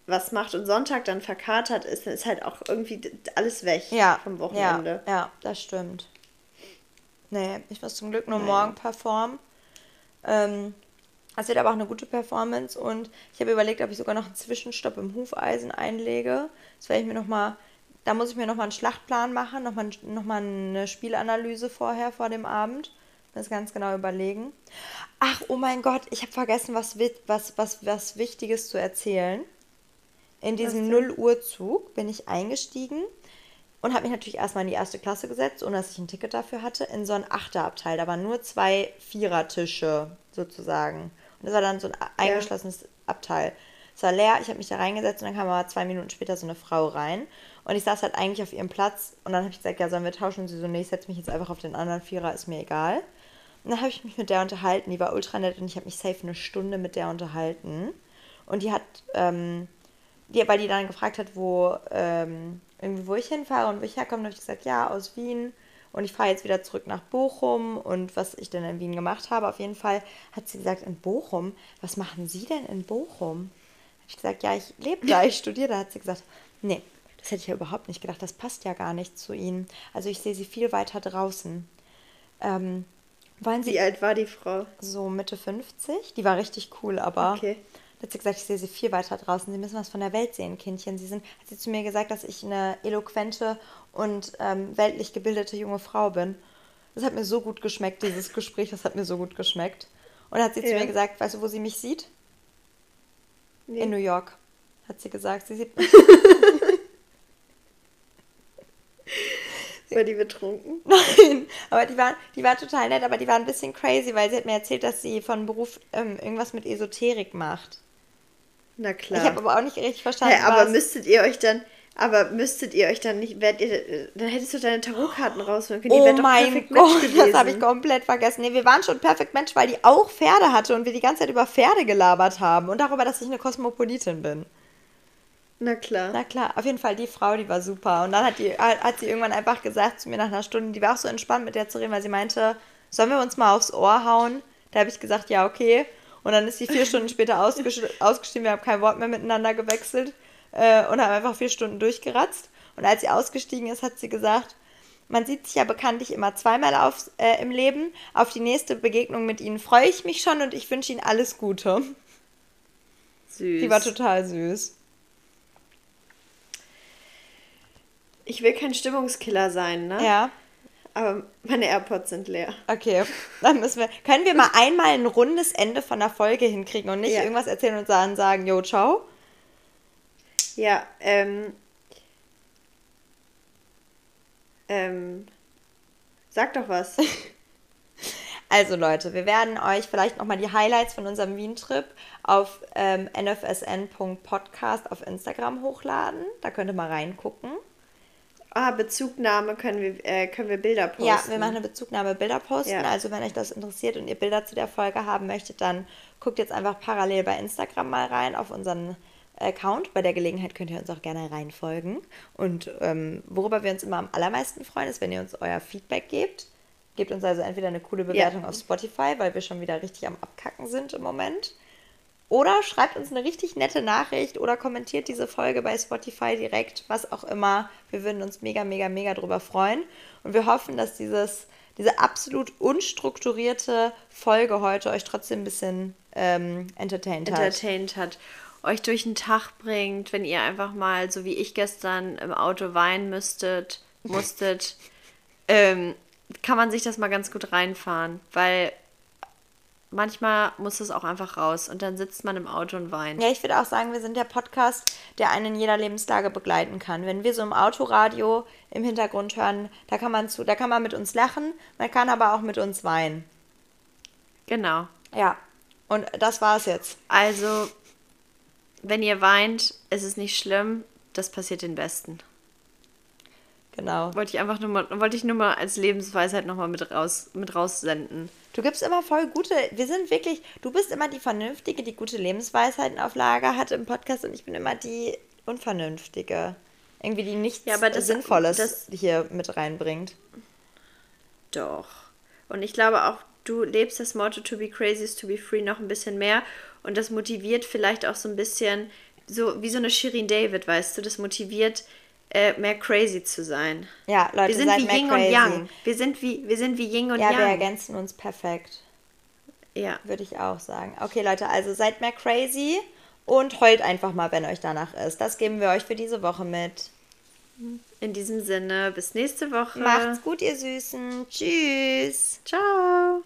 [SPEAKER 2] was macht und Sonntag dann verkatert ist, dann ist halt auch irgendwie alles weg
[SPEAKER 1] ja,
[SPEAKER 2] vom
[SPEAKER 1] Wochenende. Ja, ja, das stimmt. Nee, ich muss zum Glück nur Nein. morgen performen. Ähm, es wird aber auch eine gute Performance und ich habe überlegt, ob ich sogar noch einen Zwischenstopp im Hufeisen einlege. Das werde ich mir nochmal, da muss ich mir nochmal einen Schlachtplan machen, nochmal noch mal eine Spielanalyse vorher, vor dem Abend. Das ganz genau überlegen. Ach, oh mein Gott, ich habe vergessen, was, was, was, was Wichtiges zu erzählen. In diesem 0 Uhr Zug bin ich eingestiegen und habe mich natürlich erstmal in die erste Klasse gesetzt, ohne dass ich ein Ticket dafür hatte, in so ein Achterabteil. Da waren nur zwei Vierertische sozusagen. Und das war dann so ein eingeschlossenes ja. Abteil. Es war leer, ich habe mich da reingesetzt und dann kam aber zwei Minuten später so eine Frau rein. Und ich saß halt eigentlich auf ihrem Platz und dann habe ich gesagt, ja, sollen wir tauschen? Und sie so, nee, ich setze mich jetzt einfach auf den anderen Vierer, ist mir egal. Und dann habe ich mich mit der unterhalten, die war ultra nett und ich habe mich safe eine Stunde mit der unterhalten. Und die hat, ähm, die, weil die dann gefragt hat, wo, ähm, irgendwie, wo ich hinfahre und wo ich herkomme, habe ich gesagt, ja, aus Wien. Und ich fahre jetzt wieder zurück nach Bochum und was ich denn in Wien gemacht habe. Auf jeden Fall hat sie gesagt, in Bochum, was machen Sie denn in Bochum? Habe ich gesagt, ja, ich lebe da, ich studiere da. Hat sie gesagt, nee, das hätte ich ja überhaupt nicht gedacht. Das passt ja gar nicht zu Ihnen. Also ich sehe Sie viel weiter draußen. Ähm, wollen Sie,
[SPEAKER 2] Wie alt war die Frau?
[SPEAKER 1] So Mitte 50. Die war richtig cool, aber okay. Hat sie gesagt, ich sehe sie viel weiter draußen. Sie müssen was von der Welt sehen, Kindchen. Sie sind, hat sie zu mir gesagt, dass ich eine eloquente und ähm, weltlich gebildete junge Frau bin. Das hat mir so gut geschmeckt, dieses Gespräch, das hat mir so gut geschmeckt. Und hat sie ja. zu mir gesagt, weißt du, wo sie mich sieht? Nee. In New York, hat sie gesagt. Sie sieht. (laughs)
[SPEAKER 2] War die betrunken? (laughs)
[SPEAKER 1] Nein, aber die war, die war total nett, aber die war ein bisschen crazy, weil sie hat mir erzählt, dass sie von Beruf ähm, irgendwas mit Esoterik macht.
[SPEAKER 2] Na klar.
[SPEAKER 1] Ich habe aber auch nicht richtig verstanden.
[SPEAKER 2] Hey, aber was. müsstet ihr euch dann, aber müsstet ihr euch dann nicht, werdet ihr, dann hättest du deine Tarotkarten rausholen können. Die
[SPEAKER 1] oh mein Gott, (laughs) das habe ich komplett vergessen. Nee, wir waren schon Perfect Match, weil die auch Pferde hatte und wir die ganze Zeit über Pferde gelabert haben und darüber, dass ich eine Kosmopolitin bin.
[SPEAKER 2] Na klar.
[SPEAKER 1] Na klar, auf jeden Fall die Frau, die war super. Und dann hat, die, hat sie irgendwann einfach gesagt zu mir nach einer Stunde, die war auch so entspannt mit der zu reden, weil sie meinte, sollen wir uns mal aufs Ohr hauen? Da habe ich gesagt, ja, okay. Und dann ist sie vier Stunden später (laughs) ausgestiegen. Wir haben kein Wort mehr miteinander gewechselt äh, und haben einfach vier Stunden durchgeratzt. Und als sie ausgestiegen ist, hat sie gesagt, man sieht sich ja bekanntlich immer zweimal aufs, äh, im Leben. Auf die nächste Begegnung mit Ihnen freue ich mich schon und ich wünsche Ihnen alles Gute. Süß. Die war total süß.
[SPEAKER 2] Ich will kein Stimmungskiller sein, ne? Ja. Aber meine AirPods sind leer.
[SPEAKER 1] Okay, dann müssen wir. Können wir mal einmal ein rundes Ende von der Folge hinkriegen und nicht ja. irgendwas erzählen und dann sagen, yo, ciao?
[SPEAKER 2] Ja, ähm. Ähm. Sag doch was. (laughs)
[SPEAKER 1] Also Leute, wir werden euch vielleicht nochmal die Highlights von unserem Wien-Trip auf ähm, nfsn.podcast auf Instagram hochladen. Da könnt ihr mal reingucken.
[SPEAKER 2] Ah, Bezugnahme können wir, äh, können wir Bilder
[SPEAKER 1] posten. Ja, wir machen eine Bezugnahme Bilder posten. Ja. Also wenn euch das interessiert und ihr Bilder zu der Folge haben möchtet, dann guckt jetzt einfach parallel bei Instagram mal rein auf unseren Account. Bei der Gelegenheit könnt ihr uns auch gerne reinfolgen. Und ähm, worüber wir uns immer am allermeisten freuen, ist, wenn ihr uns euer Feedback gebt. Gebt uns also entweder eine coole Bewertung ja. auf Spotify, weil wir schon wieder richtig am Abkacken sind im Moment. Oder schreibt uns eine richtig nette Nachricht oder kommentiert diese Folge bei Spotify direkt, was auch immer. Wir würden uns mega, mega, mega drüber freuen. Und wir hoffen, dass dieses, diese absolut unstrukturierte Folge heute euch trotzdem ein bisschen ähm, entertained
[SPEAKER 2] hat. Entertained hat. Euch durch den Tag bringt, wenn ihr einfach mal, so wie ich gestern im Auto weinen müsstet, musstet, (laughs) ähm, kann man sich das mal ganz gut reinfahren. Weil manchmal muss es auch einfach raus und dann sitzt man im Auto und weint.
[SPEAKER 1] Ja, ich würde auch sagen, wir sind der Podcast, der einen in jeder Lebenslage begleiten kann. Wenn wir so im Autoradio im Hintergrund hören, da kann man zu, da kann man mit uns lachen, man kann aber auch mit uns weinen.
[SPEAKER 2] Genau.
[SPEAKER 1] Ja. Und das war's jetzt.
[SPEAKER 2] Also, wenn ihr weint, ist es nicht schlimm. Das passiert den Besten.
[SPEAKER 1] Genau.
[SPEAKER 2] Wollte ich einfach nur mal, wollte ich nur mal als Lebensweisheit nochmal mit, raus, mit raussenden.
[SPEAKER 1] Du gibst immer voll gute, wir sind wirklich, du bist immer die Vernünftige, die gute Lebensweisheiten auf Lager hat im Podcast und ich bin immer die Unvernünftige. Irgendwie, die nichts
[SPEAKER 2] Ja, aber das-
[SPEAKER 1] Sinnvolles
[SPEAKER 2] das-
[SPEAKER 1] hier mit reinbringt.
[SPEAKER 2] Doch. Und ich glaube auch, du lebst das Motto to be crazy is to be free noch ein bisschen mehr. Und das motiviert vielleicht auch so ein bisschen, so wie so eine Shirin David, weißt du, das motiviert, äh, mehr crazy zu sein.
[SPEAKER 1] Ja, Leute,
[SPEAKER 2] wir sind
[SPEAKER 1] seid
[SPEAKER 2] wie
[SPEAKER 1] mehr
[SPEAKER 2] Yin
[SPEAKER 1] crazy.
[SPEAKER 2] und Yang. Wir sind wie, wir sind wie Yin und
[SPEAKER 1] Ja, wir
[SPEAKER 2] Yang.
[SPEAKER 1] ergänzen uns perfekt,
[SPEAKER 2] Ja.
[SPEAKER 1] würde ich auch sagen. Okay, Leute, also seid mehr crazy und heult einfach mal, wenn euch danach ist. Das geben wir euch für diese Woche mit.
[SPEAKER 2] In diesem Sinne, bis nächste Woche.
[SPEAKER 1] Macht's gut, ihr Süßen. Tschüss.
[SPEAKER 2] Ciao.